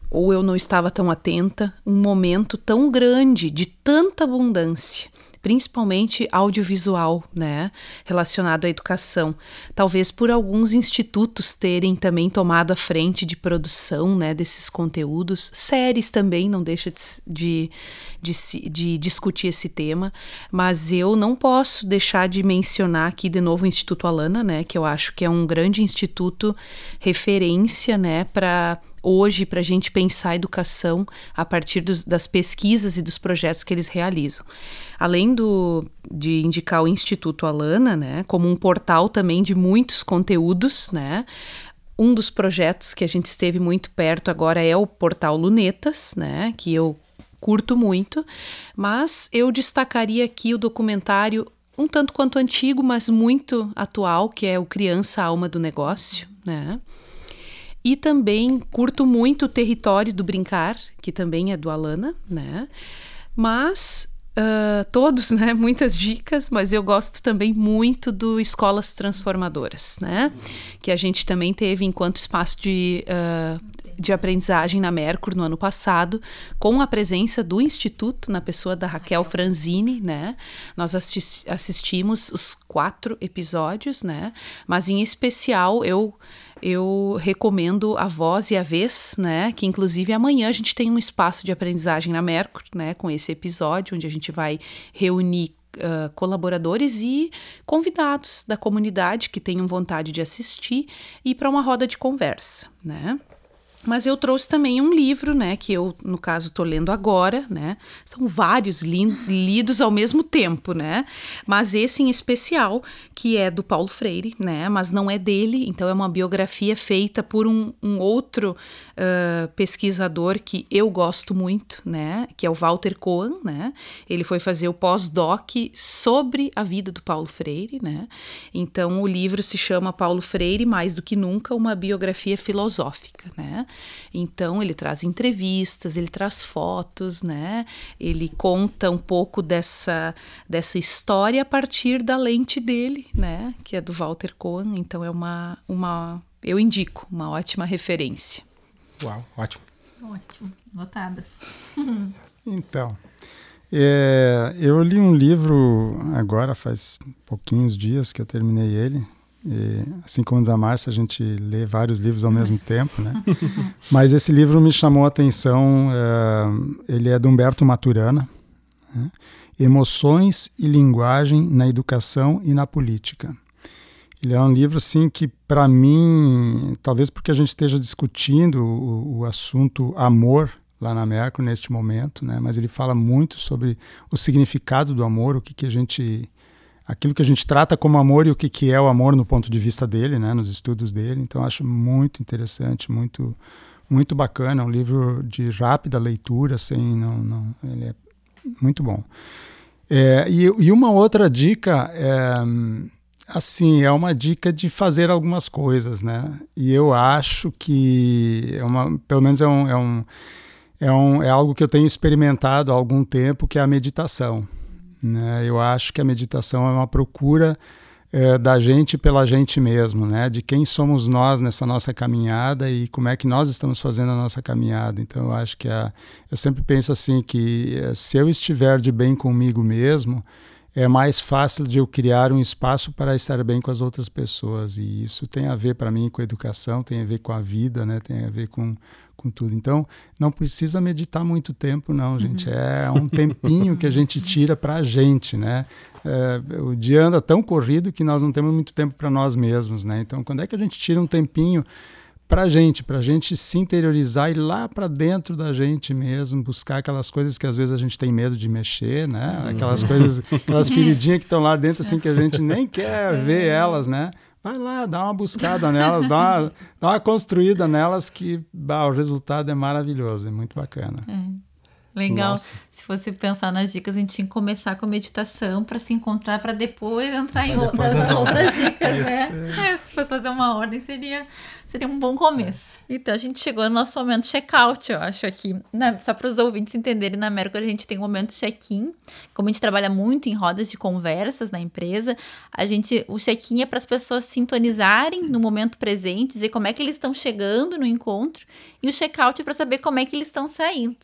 ou eu não estava tão atenta, um momento tão grande de tanta abundância. Principalmente audiovisual, né? Relacionado à educação. Talvez por alguns institutos terem também tomado a frente de produção né, desses conteúdos. Séries também não deixa de, de, de, de discutir esse tema. Mas eu não posso deixar de mencionar aqui de novo o Instituto Alana, né? Que eu acho que é um grande instituto referência, né? Para hoje para a gente pensar a educação a partir dos, das pesquisas e dos projetos que eles realizam. Além do, de indicar o Instituto Alana, né, como um portal também de muitos conteúdos, né, um dos projetos que a gente esteve muito perto agora é o portal Lunetas, né, que eu curto muito, mas eu destacaria aqui o documentário um tanto quanto antigo, mas muito atual, que é o Criança Alma do Negócio, né? E também curto muito o Território do Brincar, que também é do Alana, né? Mas uh, todos, né? [LAUGHS] Muitas dicas, mas eu gosto também muito do Escolas Transformadoras, né? Que a gente também teve enquanto espaço de, uh, de aprendizagem na Mercur no ano passado, com a presença do Instituto, na pessoa da Raquel Franzini, né? Nós assisti assistimos os quatro episódios, né? Mas em especial eu eu recomendo a Voz e a Vez, né? Que inclusive amanhã a gente tem um espaço de aprendizagem na Mercur, né? Com esse episódio, onde a gente vai reunir Uh, colaboradores e convidados da comunidade que tenham vontade de assistir e para uma roda de conversa, né? Mas eu trouxe também um livro, né, que eu, no caso, estou lendo agora, né? São vários li lidos ao mesmo tempo, né? Mas esse em especial, que é do Paulo Freire, né? Mas não é dele, então é uma biografia feita por um, um outro uh, pesquisador que eu gosto muito, né? Que é o Walter Cohen, né? Ele foi fazer o pós-doc sobre a vida do Paulo Freire, né? Então o livro se chama Paulo Freire, mais do que nunca, uma biografia filosófica, né? Então ele traz entrevistas, ele traz fotos, né? Ele conta um pouco dessa, dessa história a partir da lente dele, né? Que é do Walter Cohen. Então é uma, uma eu indico, uma ótima referência. Uau, ótimo. Ótimo, notadas. [LAUGHS] então, é, eu li um livro agora, faz pouquinhos dias que eu terminei ele, e, assim como diz a Márcia, a gente lê vários livros ao mesmo tempo, né? [LAUGHS] Mas esse livro me chamou a atenção. Uh, ele é de Humberto Maturana, né? Emoções e Linguagem na Educação e na Política. Ele é um livro assim que, para mim, talvez porque a gente esteja discutindo o, o assunto amor lá na Mercury neste momento, né? Mas ele fala muito sobre o significado do amor, o que, que a gente aquilo que a gente trata como amor e o que, que é o amor no ponto de vista dele, né, nos estudos dele. Então acho muito interessante, muito muito bacana, um livro de rápida leitura, sem não, não ele é muito bom. É, e, e, uma outra dica é assim é uma dica de fazer algumas coisas, né? E eu acho que é uma, pelo menos é um, é um é, um, é algo que eu tenho experimentado há algum tempo, que é a meditação. Né? Eu acho que a meditação é uma procura é, da gente pela gente mesmo, né? de quem somos nós nessa nossa caminhada e como é que nós estamos fazendo a nossa caminhada. Então, eu acho que a, eu sempre penso assim que é, se eu estiver de bem comigo mesmo, é mais fácil de eu criar um espaço para estar bem com as outras pessoas. E isso tem a ver para mim com a educação, tem a ver com a vida, né? tem a ver com, com tudo. Então, não precisa meditar muito tempo, não, gente. Uhum. É um tempinho que a gente tira para a gente, né? É, o dia anda tão corrido que nós não temos muito tempo para nós mesmos, né? Então, quando é que a gente tira um tempinho para a gente, para a gente se interiorizar e ir lá para dentro da gente mesmo, buscar aquelas coisas que às vezes a gente tem medo de mexer, né? Uhum. Aquelas coisas, aquelas [LAUGHS] feridinhas que estão lá dentro assim que a gente nem quer ver elas, né? Vai lá, dá uma buscada nelas, dá uma, dá uma construída nelas que bah, o resultado é maravilhoso, é muito bacana. É. Legal. Nossa. Se você pensar nas dicas, a gente tinha que começar com meditação para se encontrar, para depois entrar em outras, as outras dicas, né? É, se fosse fazer uma ordem, seria, seria um bom começo. Então, a gente chegou no nosso momento check-out, eu acho, aqui. Né? Só para os ouvintes entenderem, na Mercury a gente tem um momento check-in. Como a gente trabalha muito em rodas de conversas na empresa, a gente, o check-in é para as pessoas sintonizarem no momento presente, dizer como é que eles estão chegando no encontro, e o check-out é para saber como é que eles estão saindo.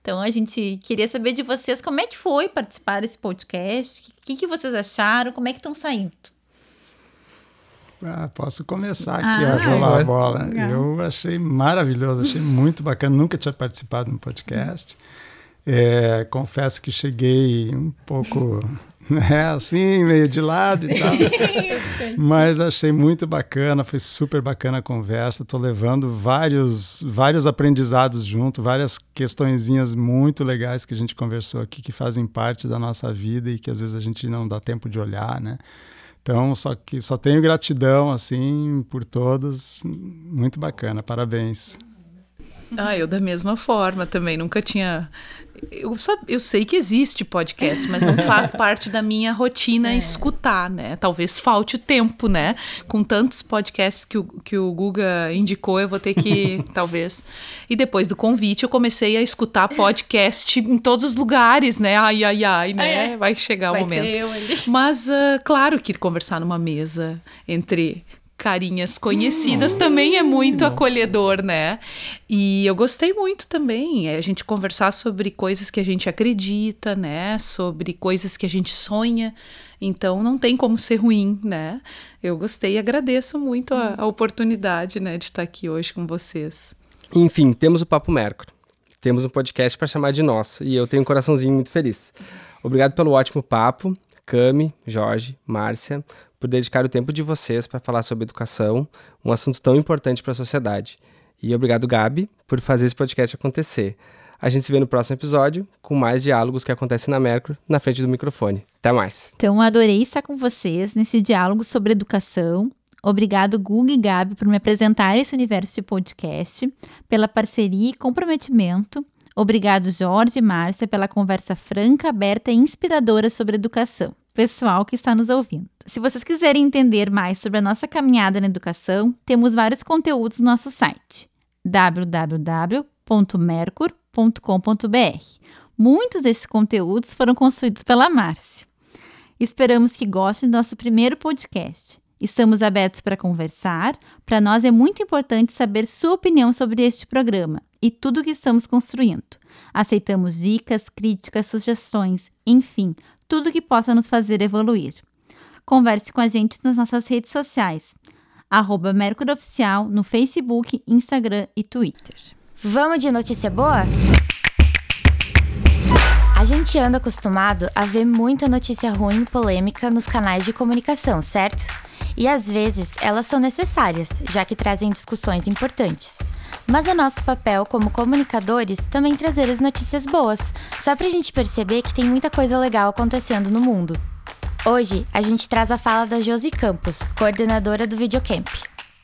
Então a gente queria saber de vocês como é que foi participar desse podcast, o que, que vocês acharam, como é que estão saindo. Ah, posso começar aqui Ah, a rolar a bola. Legal. Eu achei maravilhoso, achei muito bacana. Nunca tinha participado no podcast. É, confesso que cheguei um pouco, né, [LAUGHS] assim, meio de lado e tal. Mas achei muito bacana, foi super bacana a conversa. Estou levando vários, vários aprendizados junto, várias questõezinhas muito legais que a gente conversou aqui, que fazem parte da nossa vida e que às vezes a gente não dá tempo de olhar, né? Então, só que só tenho gratidão assim por todos. Muito bacana, parabéns. Ah, eu da mesma forma também, nunca tinha. Eu, sab- eu sei que existe podcast, mas não faz [LAUGHS] parte da minha rotina escutar, né? Talvez falte o tempo, né? Com tantos podcasts que o, que o Guga indicou, eu vou ter que, [LAUGHS] talvez. E depois do convite, eu comecei a escutar podcast em todos os lugares, né? Ai, ai, ai, né? É. Vai chegar Vai o momento. Mas, ah, claro que conversar numa mesa entre carinhas conhecidas também é muito acolhedor, né? E eu gostei muito também, é a gente conversar sobre coisas que a gente acredita, né? Sobre coisas que a gente sonha. Então não tem como ser ruim, né? Eu gostei e agradeço muito a, a oportunidade, né, de estar aqui hoje com vocês. Enfim, temos o Papo Mercury. Temos um podcast para chamar de nosso e eu tenho um coraçãozinho muito feliz. Obrigado pelo ótimo papo, Cami, Jorge, Márcia, por dedicar o tempo de vocês para falar sobre educação, um assunto tão importante para a sociedade. E obrigado, Gabi, por fazer esse podcast acontecer. A gente se vê no próximo episódio com mais diálogos que acontecem na Mercury na frente do microfone. Até mais. Então, adorei estar com vocês nesse diálogo sobre educação. Obrigado, Guga e Gabi, por me apresentar esse universo de podcast, pela parceria e comprometimento. Obrigado, Jorge e Márcia, pela conversa franca, aberta e inspiradora sobre educação. Pessoal que está nos ouvindo. Se vocês quiserem entender mais sobre a nossa caminhada na educação, temos vários conteúdos no nosso site www.mercur.com.br. Muitos desses conteúdos foram construídos pela Márcia. Esperamos que gostem do nosso primeiro podcast. Estamos abertos para conversar. Para nós é muito importante saber sua opinião sobre este programa e tudo o que estamos construindo. Aceitamos dicas, críticas, sugestões, enfim, tudo que possa nos fazer evoluir. Converse com a gente nas nossas redes sociais, arroba Mercury Oficial no Facebook, Instagram e Twitter. Vamos de notícia boa? A gente anda acostumado a ver muita notícia ruim e polêmica nos canais de comunicação, certo? E às vezes elas são necessárias, já que trazem discussões importantes. Mas é nosso papel como comunicadores também trazer as notícias boas, só pra gente perceber que tem muita coisa legal acontecendo no mundo. Hoje a gente traz a fala da Josi Campos, coordenadora do Videocamp.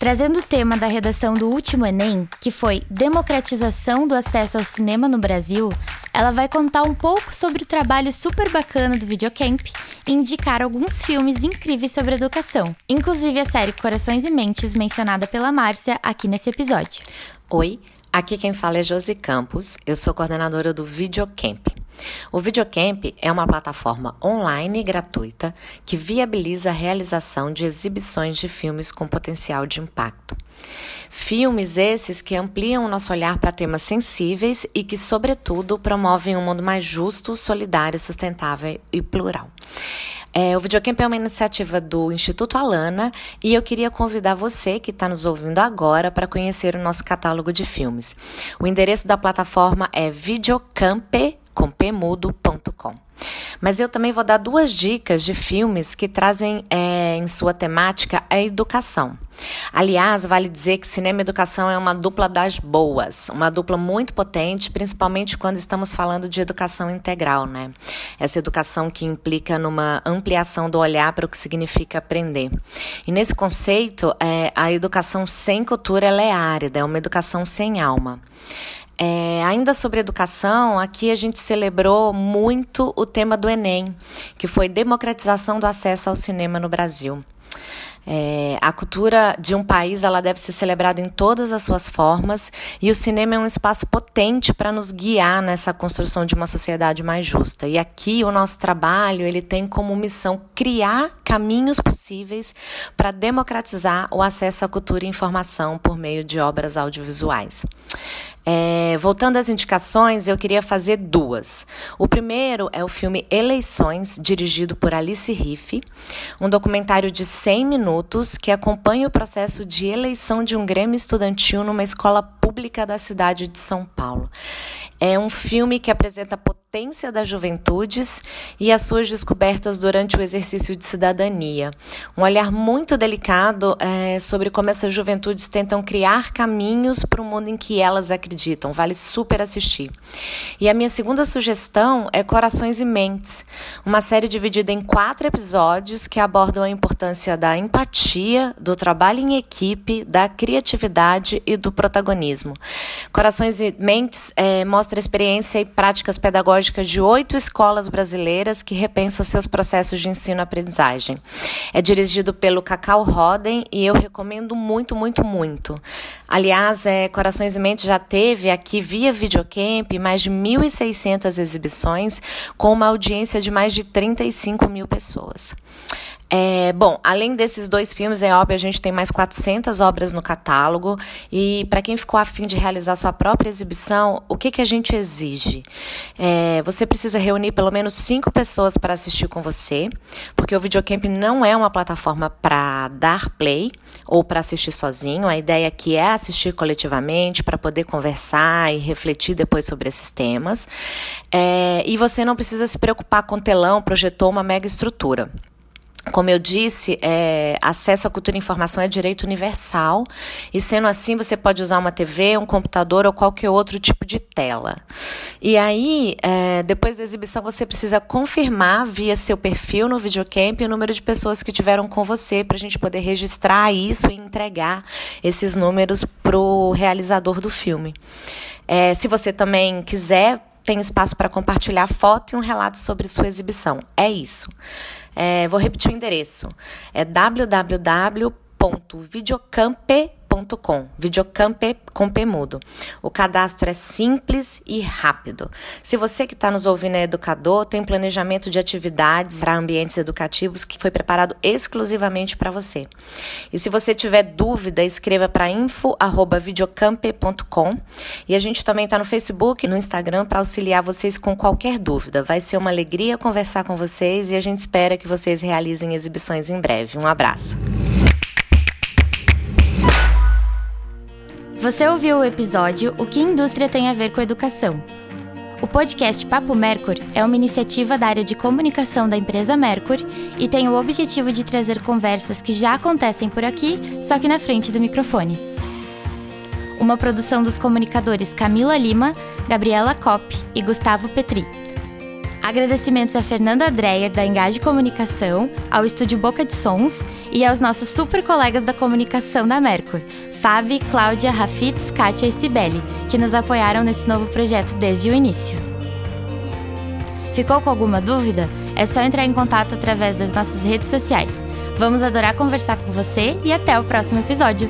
Trazendo o tema da redação do último Enem, que foi Democratização do Acesso ao Cinema no Brasil, ela vai contar um pouco sobre o trabalho super bacana do Videocamp e indicar alguns filmes incríveis sobre educação, inclusive a série Corações e Mentes mencionada pela Márcia aqui nesse episódio. Oi, aqui quem fala é Josi Campos, eu sou coordenadora do Videocamp. O Videocamp é uma plataforma online gratuita que viabiliza a realização de exibições de filmes com potencial de impacto. Filmes esses que ampliam o nosso olhar para temas sensíveis e que, sobretudo, promovem um mundo mais justo, solidário, sustentável e plural. É, o Videocamp é uma iniciativa do Instituto Alana e eu queria convidar você que está nos ouvindo agora para conhecer o nosso catálogo de filmes. O endereço da plataforma é videocamp.com. Mas eu também vou dar duas dicas de filmes que trazem é, em sua temática a educação. Aliás, vale dizer que cinema e educação é uma dupla das boas, uma dupla muito potente, principalmente quando estamos falando de educação integral, né? Essa educação que implica numa ampliação do olhar para o que significa aprender. E nesse conceito, é, a educação sem cultura é árida, é uma educação sem alma. É, ainda sobre educação, aqui a gente celebrou muito o tema do Enem, que foi democratização do acesso ao cinema no Brasil. É, a cultura de um país ela deve ser celebrada em todas as suas formas e o cinema é um espaço potente para nos guiar nessa construção de uma sociedade mais justa. E aqui o nosso trabalho ele tem como missão criar caminhos possíveis para democratizar o acesso à cultura e informação por meio de obras audiovisuais. É, voltando às indicações, eu queria fazer duas. O primeiro é o filme Eleições, dirigido por Alice Riff, um documentário de 100 minutos que acompanha o processo de eleição de um grêmio estudantil numa escola pública da cidade de São Paulo. É um filme que apresenta a potência das juventudes e as suas descobertas durante o exercício de cidadania. Um olhar muito delicado é, sobre como essas juventudes tentam criar caminhos para o mundo em que elas acreditam. Vale super assistir. E a minha segunda sugestão é Corações e Mentes, uma série dividida em quatro episódios que abordam a importância da empatia, do trabalho em equipe, da criatividade e do protagonismo. Corações e Mentes é, mostra mostra a experiência e práticas pedagógicas de oito escolas brasileiras que repensam seus processos de ensino-aprendizagem. É dirigido pelo Cacau Roden e eu recomendo muito, muito, muito. Aliás, é, Corações e Mentes já teve aqui via videocamp mais de 1.600 exibições com uma audiência de mais de 35 mil pessoas. É, bom, além desses dois filmes, é óbvio, a gente tem mais 400 obras no catálogo. E para quem ficou afim de realizar sua própria exibição, o que, que a gente exige? É, você precisa reunir pelo menos cinco pessoas para assistir com você, porque o Videocamp não é uma plataforma para dar play ou para assistir sozinho. A ideia aqui é assistir coletivamente para poder conversar e refletir depois sobre esses temas. É, e você não precisa se preocupar com telão, projetor, uma mega estrutura. Como eu disse, é, acesso à cultura e informação é direito universal, e sendo assim, você pode usar uma TV, um computador ou qualquer outro tipo de tela. E aí, é, depois da exibição, você precisa confirmar via seu perfil no Videocamp o número de pessoas que tiveram com você, para a gente poder registrar isso e entregar esses números para o realizador do filme. É, se você também quiser, tem espaço para compartilhar foto e um relato sobre sua exibição. É isso. É, vou repetir o endereço. É www.videocampe.com videocamp.com, videocamp com P. O cadastro é simples e rápido. Se você que está nos ouvindo é educador, tem planejamento de atividades para ambientes educativos que foi preparado exclusivamente para você. E se você tiver dúvida, escreva para info@videocamp.com e a gente também está no Facebook e no Instagram para auxiliar vocês com qualquer dúvida. Vai ser uma alegria conversar com vocês e a gente espera que vocês realizem exibições em breve. Um abraço. Você ouviu o episódio O que indústria tem a ver com educação? O podcast Papo Mercur é uma iniciativa da área de comunicação da empresa Mercur e tem o objetivo de trazer conversas que já acontecem por aqui, só que na frente do microfone. Uma produção dos comunicadores Camila Lima, Gabriela Kopp e Gustavo Petri. Agradecimentos a Fernanda Dreyer, da Engage Comunicação, ao Estúdio Boca de Sons e aos nossos super colegas da comunicação da Mercur, Fabi, Cláudia, Rafitz, Kátia e Cibele, que nos apoiaram nesse novo projeto desde o início. Ficou com alguma dúvida? É só entrar em contato através das nossas redes sociais. Vamos adorar conversar com você e até o próximo episódio!